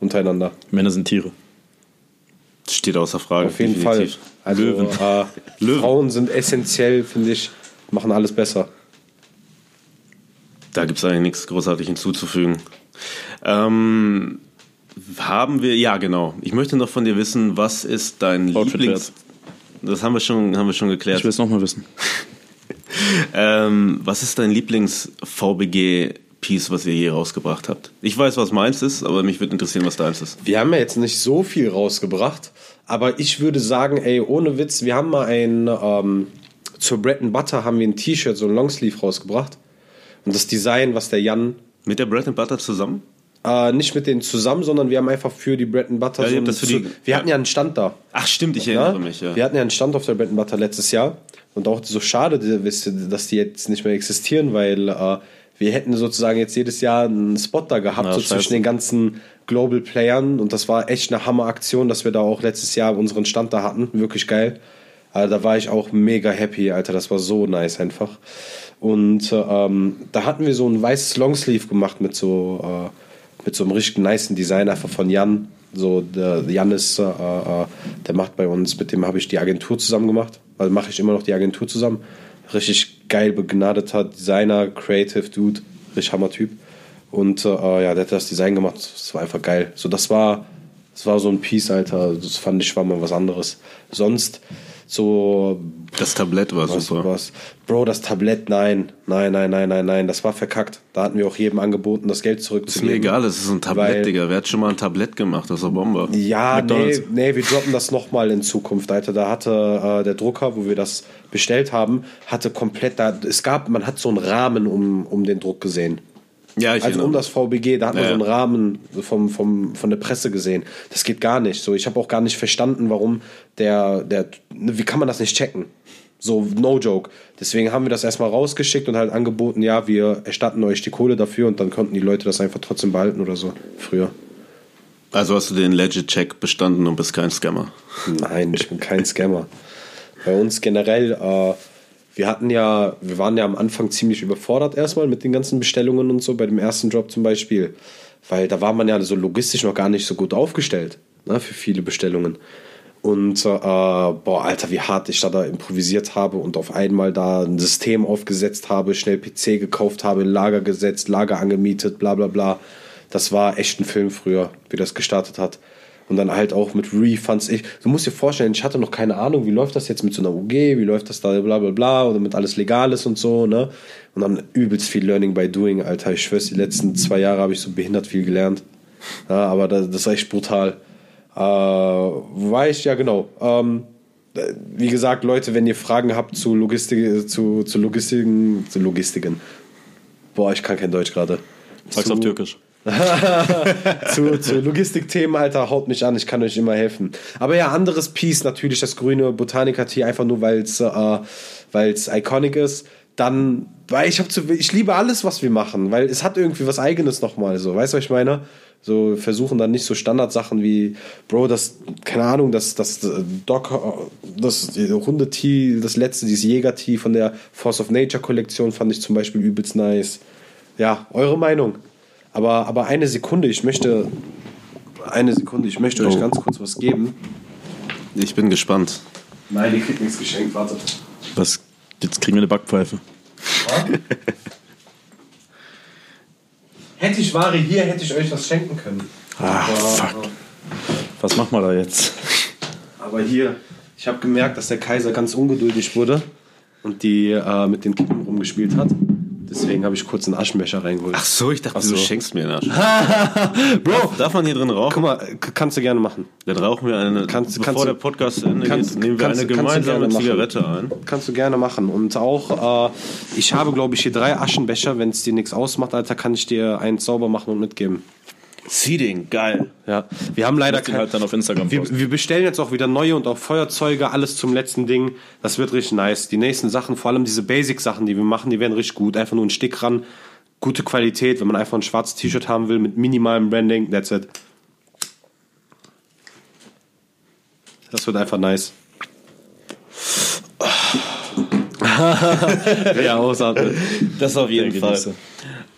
untereinander. Männer sind Tiere. Steht außer Frage. Auf jeden definitiv. Fall. Also Löwen. Äh, Löwen. Frauen sind essentiell, finde ich, machen alles besser. Da gibt es eigentlich nichts großartig hinzuzufügen. Ähm, haben wir, ja genau. Ich möchte noch von dir wissen, was ist dein Outfit Lieblings... Das haben wir schon, haben wir schon geklärt. Ich will es nochmal wissen. Ähm, was ist dein Lieblings-VBG-Piece, was ihr je rausgebracht habt? Ich weiß, was meins ist, aber mich würde interessieren, was deins ist. Wir haben ja jetzt nicht so viel rausgebracht, aber ich würde sagen, ey, ohne Witz, wir haben mal ein, ähm, zur Bread and Butter haben wir ein T-Shirt, so ein Longsleeve rausgebracht. Und das Design, was der Jan, Mit der Bread and Butter zusammen? äh, nicht mit denen zusammen, sondern wir haben einfach für die Bread and Butter Ja, so das für zu, die- Wir ja. hatten ja einen Stand da. Ach stimmt, ich Ja? erinnere mich. Ja. Wir hatten ja einen Stand auf der Bread and Butter letztes Jahr. Und auch so schade, dass die jetzt nicht mehr existieren, weil äh, wir hätten sozusagen jetzt jedes Jahr einen Spot da gehabt, Ja, so scheiße. zwischen den ganzen Global Playern. Und das war echt eine Hammer-Aktion, dass wir da auch letztes Jahr unseren Stand da hatten. Wirklich geil. Also da war ich auch mega happy, Alter. Das war so nice einfach. Und äh, ähm, da hatten wir so ein weißes Longsleeve gemacht mit so, äh, mit so einem richtig niceen Design einfach von Jan. So, der Jan ist, äh, äh, der macht bei uns, mit dem habe ich die Agentur zusammen gemacht. Also mache ich immer noch die Agentur zusammen. Richtig geil begnadeter Designer, Creative Dude, richtig Hammer-Typ. Und äh, ja, der hat das Design gemacht. Das war einfach geil. So, das war, das war so ein Piece, Alter. Das fand ich war mal was anderes. Sonst so Das Tablett war was, super. was. Bro, das Tablett, nein. Nein, nein, nein, nein, nein. Das war verkackt. Da hatten wir auch jedem angeboten, das Geld Ist zurückzugeben. mir egal, das ist ein Tablett, Weil- Digga. Wer hat schon mal ein Tablett gemacht? Das ist eine Bombe. Ja, nee, nee, wir droppen das nochmal in Zukunft, Alter. Da hatte äh, der Drucker, wo wir das bestellt haben, hatte komplett, da, es gab, man hat so einen Rahmen um, um den Druck gesehen. Ja, ich Also um erinnere das VBG, da hat man Ja, so einen. Rahmen vom, vom, von der Presse gesehen. Das geht gar nicht. So, ich habe auch gar nicht verstanden, warum der, der, wie kann man das nicht checken? So, no joke. Deswegen haben wir das erstmal rausgeschickt und halt angeboten, ja, wir erstatten euch die Kohle dafür und dann konnten die Leute das einfach trotzdem behalten oder so. Früher. Also hast du den Legit-Check bestanden und bist kein Scammer. Nein, ich bin kein Scammer. Bei uns generell, äh, wir hatten ja, wir waren ja am Anfang ziemlich überfordert erstmal mit den ganzen Bestellungen und so, bei dem ersten Drop zum Beispiel. Weil da war man ja so logistisch noch gar nicht so gut aufgestellt, ne, für viele Bestellungen. Und äh, boah, Alter, wie hart ich da, da improvisiert habe und auf einmal da ein System aufgesetzt habe, schnell PC gekauft habe, Lager gesetzt, Lager angemietet, bla bla bla. Das war echt ein Film früher, wie das gestartet hat. Und dann halt auch mit Refunds. Ich, du musst dir vorstellen, ich hatte noch keine Ahnung, wie läuft das jetzt mit so einer UG, wie läuft das da, bla bla bla, oder mit alles Legales und so, ne? Und dann übelst viel Learning by Doing, Alter. Ich schwör's, die letzten zwei Jahre habe ich so behindert viel gelernt. Ja, aber das, das ist echt brutal. Äh, ich, ja genau. Ähm, äh, wie gesagt, Leute, wenn ihr Fragen habt zu Logistik, zu, zu Logistiken, zu Logistiken. Boah, ich kann kein Deutsch gerade. Sag's auf Türkisch. zu, zu Logistikthemen, Alter, haut mich an, ich kann euch immer helfen. Aber ja, anderes Piece, natürlich das grüne Botaniker-Tee, einfach nur, weil es äh, weil's iconic ist. Dann, weil ich habe zu, ich liebe alles, was wir machen, weil es hat irgendwie was Eigenes nochmal, so, weißt du, was ich meine? So, versuchen dann nicht so Standardsachen wie, Bro, das, keine Ahnung, das, das äh, Doc, äh, das Hunde-Tee, das letzte, dieses Jäger-Tee von der Force of Nature-Kollektion fand ich zum Beispiel übelst nice. Ja, eure Meinung. Aber, aber eine Sekunde, ich möchte. Eine Sekunde, ich möchte euch Oh. ganz kurz was geben. Ich bin gespannt. Nein, ihr kriegt nichts geschenkt, wartet. Was? Jetzt kriegen wir eine Backpfeife. Hätte ich Ware hier, hätte ich euch was schenken können. Ah, fuck. Was machen wir da jetzt? Aber hier, ich habe gemerkt, dass der Kaiser ganz ungeduldig wurde und die äh, mit den Kippen rumgespielt hat. Deswegen habe ich kurz einen Aschenbecher reingeholt. Ach so, ich dachte, Ach so. du schenkst mir einen Arsch. Bro, darf man hier drin rauchen? Guck mal, kannst du gerne machen. Dann rauchen wir eine, Kannst- bevor kannst der Podcast zu Ende kannst- nehmen wir kannst- eine gemeinsame machen. Zigarette ein. Kannst du gerne machen. Und auch, äh, ich habe, glaube ich, hier drei Aschenbecher. Wenn es dir nichts ausmacht, Alter, kann ich dir einen sauber machen und mitgeben. Seeding, geil. Ja, wir haben leider kein, halt dann auf Instagram wir, wir bestellen jetzt auch wieder neue und auch Feuerzeuge, alles zum letzten Ding. Das wird richtig nice. Die nächsten Sachen, vor allem diese Basic-Sachen, die wir machen, die werden richtig gut. Einfach nur ein Stick ran, gute Qualität. Wenn man einfach ein schwarzes T-Shirt haben will mit minimalem Branding, that's it. Das wird einfach nice. ja, ausatmen. Das auf jeden Fall.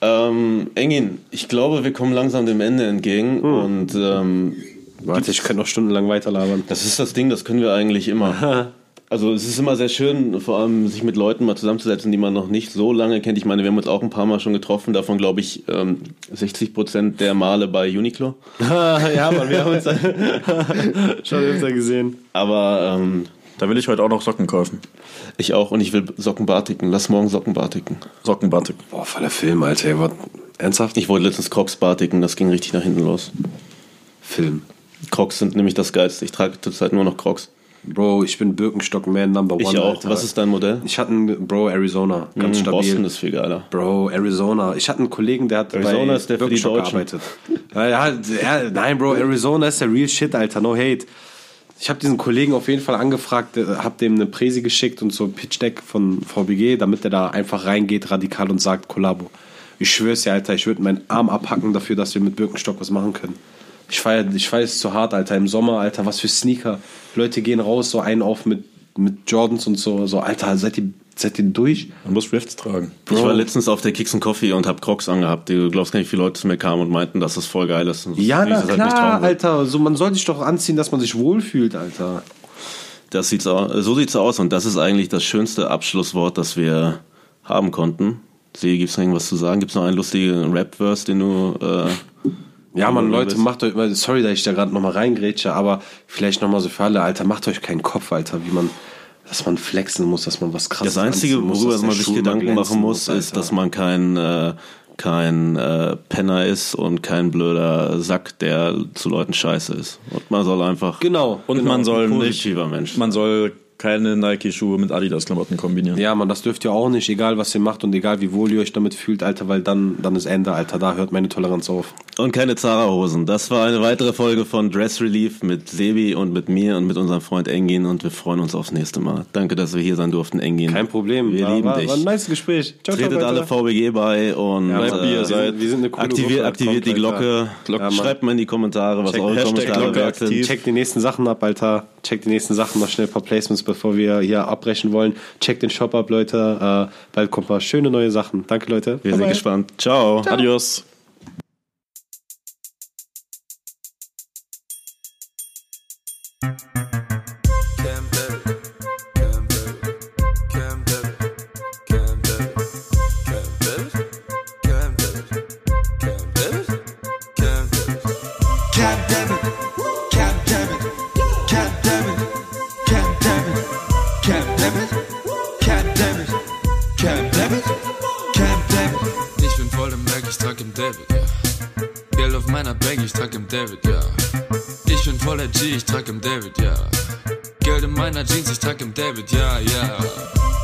Ähm, Engin, ich glaube, wir kommen langsam dem Ende entgegen und ähm, Warte, ich könnte noch stundenlang weiterlabern. das ist das Ding, das können wir eigentlich immer. Also es ist immer sehr schön, vor allem sich mit Leuten mal zusammenzusetzen, die man noch nicht so lange kennt. Ich meine, wir haben uns auch ein paar Mal schon getroffen, davon glaube ich ähm, 60 Prozent der Male bei Uniqlo. ja, Mann, wir haben uns schon öfter gesehen. Aber ähm, Da will ich heute auch noch Socken kaufen. ich auch und ich will Socken bartiken. Lass morgen Socken bartiken. Sockenbatik. Boah, voller Film, Alter. Ey? Ernsthaft? Ich wollte letztens Crocs bartiken, das ging richtig nach hinten los. Film. Crocs sind nämlich das Geilste. Ich trage zurzeit nur noch Crocs. Bro, ich bin Birkenstock-Man Number One. Ich auch. Alter. Was ist dein Modell? Ich hatte einen, Bro, Arizona. Ganz Mhm, stabil. Boston ist viel geiler. Bro, Arizona. Ich hatte einen Kollegen, der hat Arizona bei ist der für die Birkenstock Deutschen. gearbeitet. Ja, ja, nein, Bro, Arizona ist der real shit, Alter. No hate. Ich habe diesen Kollegen auf jeden Fall angefragt, äh, hab dem eine Präsi geschickt und so ein Pitch Deck von VBG, damit er da einfach reingeht, radikal und sagt Kollabo. Ich schwör's dir, Alter, ich würde meinen Arm abhacken dafür, dass wir mit Birkenstock was machen können. Ich feier, ich feier es zu hart, Alter. Im Sommer, Alter, was für Sneaker. Leute gehen raus, so einen auf mit, mit Jordans und so. So, Alter, seid ihr, seid ihr durch? Man muss Rifts tragen. Ich war letztens auf der Kicks and Coffee und hab Crocs angehabt. Du glaubst gar nicht, wie viele Leute zu mir kamen und meinten, dass das voll geil ist. Und Ja, na halt nicht klar, will. Alter. So, man soll sich doch anziehen, dass man sich wohlfühlt, Alter. Das sieht's aus. So sieht's aus und das ist eigentlich das schönste Abschlusswort, das wir haben konnten. See, gibt's noch irgendwas zu sagen? Gibt's noch einen lustigen Rap-Verse, den du äh, Ja, man, Leute, macht euch, sorry, dass ich da gerade nochmal reingrätsche, aber vielleicht nochmal so für alle, Alter, macht euch keinen Kopf, Alter, wie man, dass man flexen muss, dass man was krasses Das Einzige, muss, worüber man sich Schuh Gedanken machen muss, ist, Alter. dass man kein, äh, kein äh, Penner ist und kein blöder Sack, der zu Leuten scheiße ist. Und man soll einfach Genau. Und genau, man soll ein nicht, positiver Mensch. man soll keine Nike-Schuhe mit Adidas-Klamotten kombinieren. Ja, man, das dürft ihr auch nicht, egal was ihr macht und egal wie wohl ihr euch damit fühlt, Alter, weil dann, dann ist Ende, Alter, da hört meine Toleranz auf. Und keine Zara-Hosen. Das war eine weitere Folge von Dress Relief mit Sebi und mit mir und mit unserem Freund Engin und wir freuen uns aufs nächste Mal. Danke, dass wir hier sein durften, Engin. Kein Problem. Wir war, lieben war, dich. War ein nice Gespräch. Ciao, ciao, Tretet Leute. alle VBG bei und Ja, Bleibt wir seid. sind- Wir sind eine coole aktiviert, Gruppe. aktiviert die Glocke. Glocke. Ja. Schreibt mal in die Kommentare, was Check- eure Hashtag Kommentare Glocke aktiv. Check die nächsten Sachen ab, Alter. Check die nächsten Sachen, noch schnell ein paar Placements, bevor wir hier abbrechen wollen. Check den Shop ab, Leute. Äh, bald kommt mal schöne neue Sachen. Danke, Leute. Wir sind Bye-bye. gespannt. Ciao. Adios. Camp David, ja. Ich bin voller G, ich trag im David, ja. Geld in meiner Jeans, ich trag im David, ja, ja.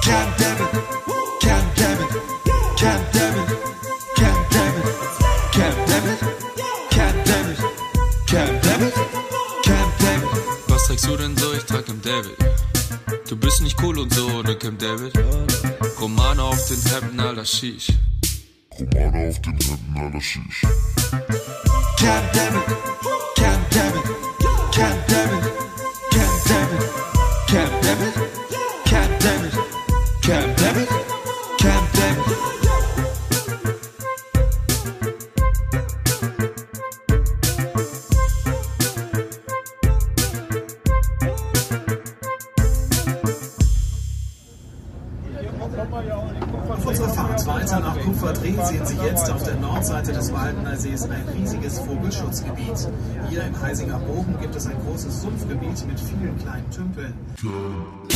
Camp David, Camp David, Camp David, Camp David, Camp David, Camp David, Camp David, Camp David. Was trägst du denn so? Ich trag im David. Du bist nicht cool und so ohne Camp David. Romane auf den Hemden, alter Shish. Romane auf den Händen aller Schicht. Camp David, Camp David, Camp David, Camp David, Camp David, Camp in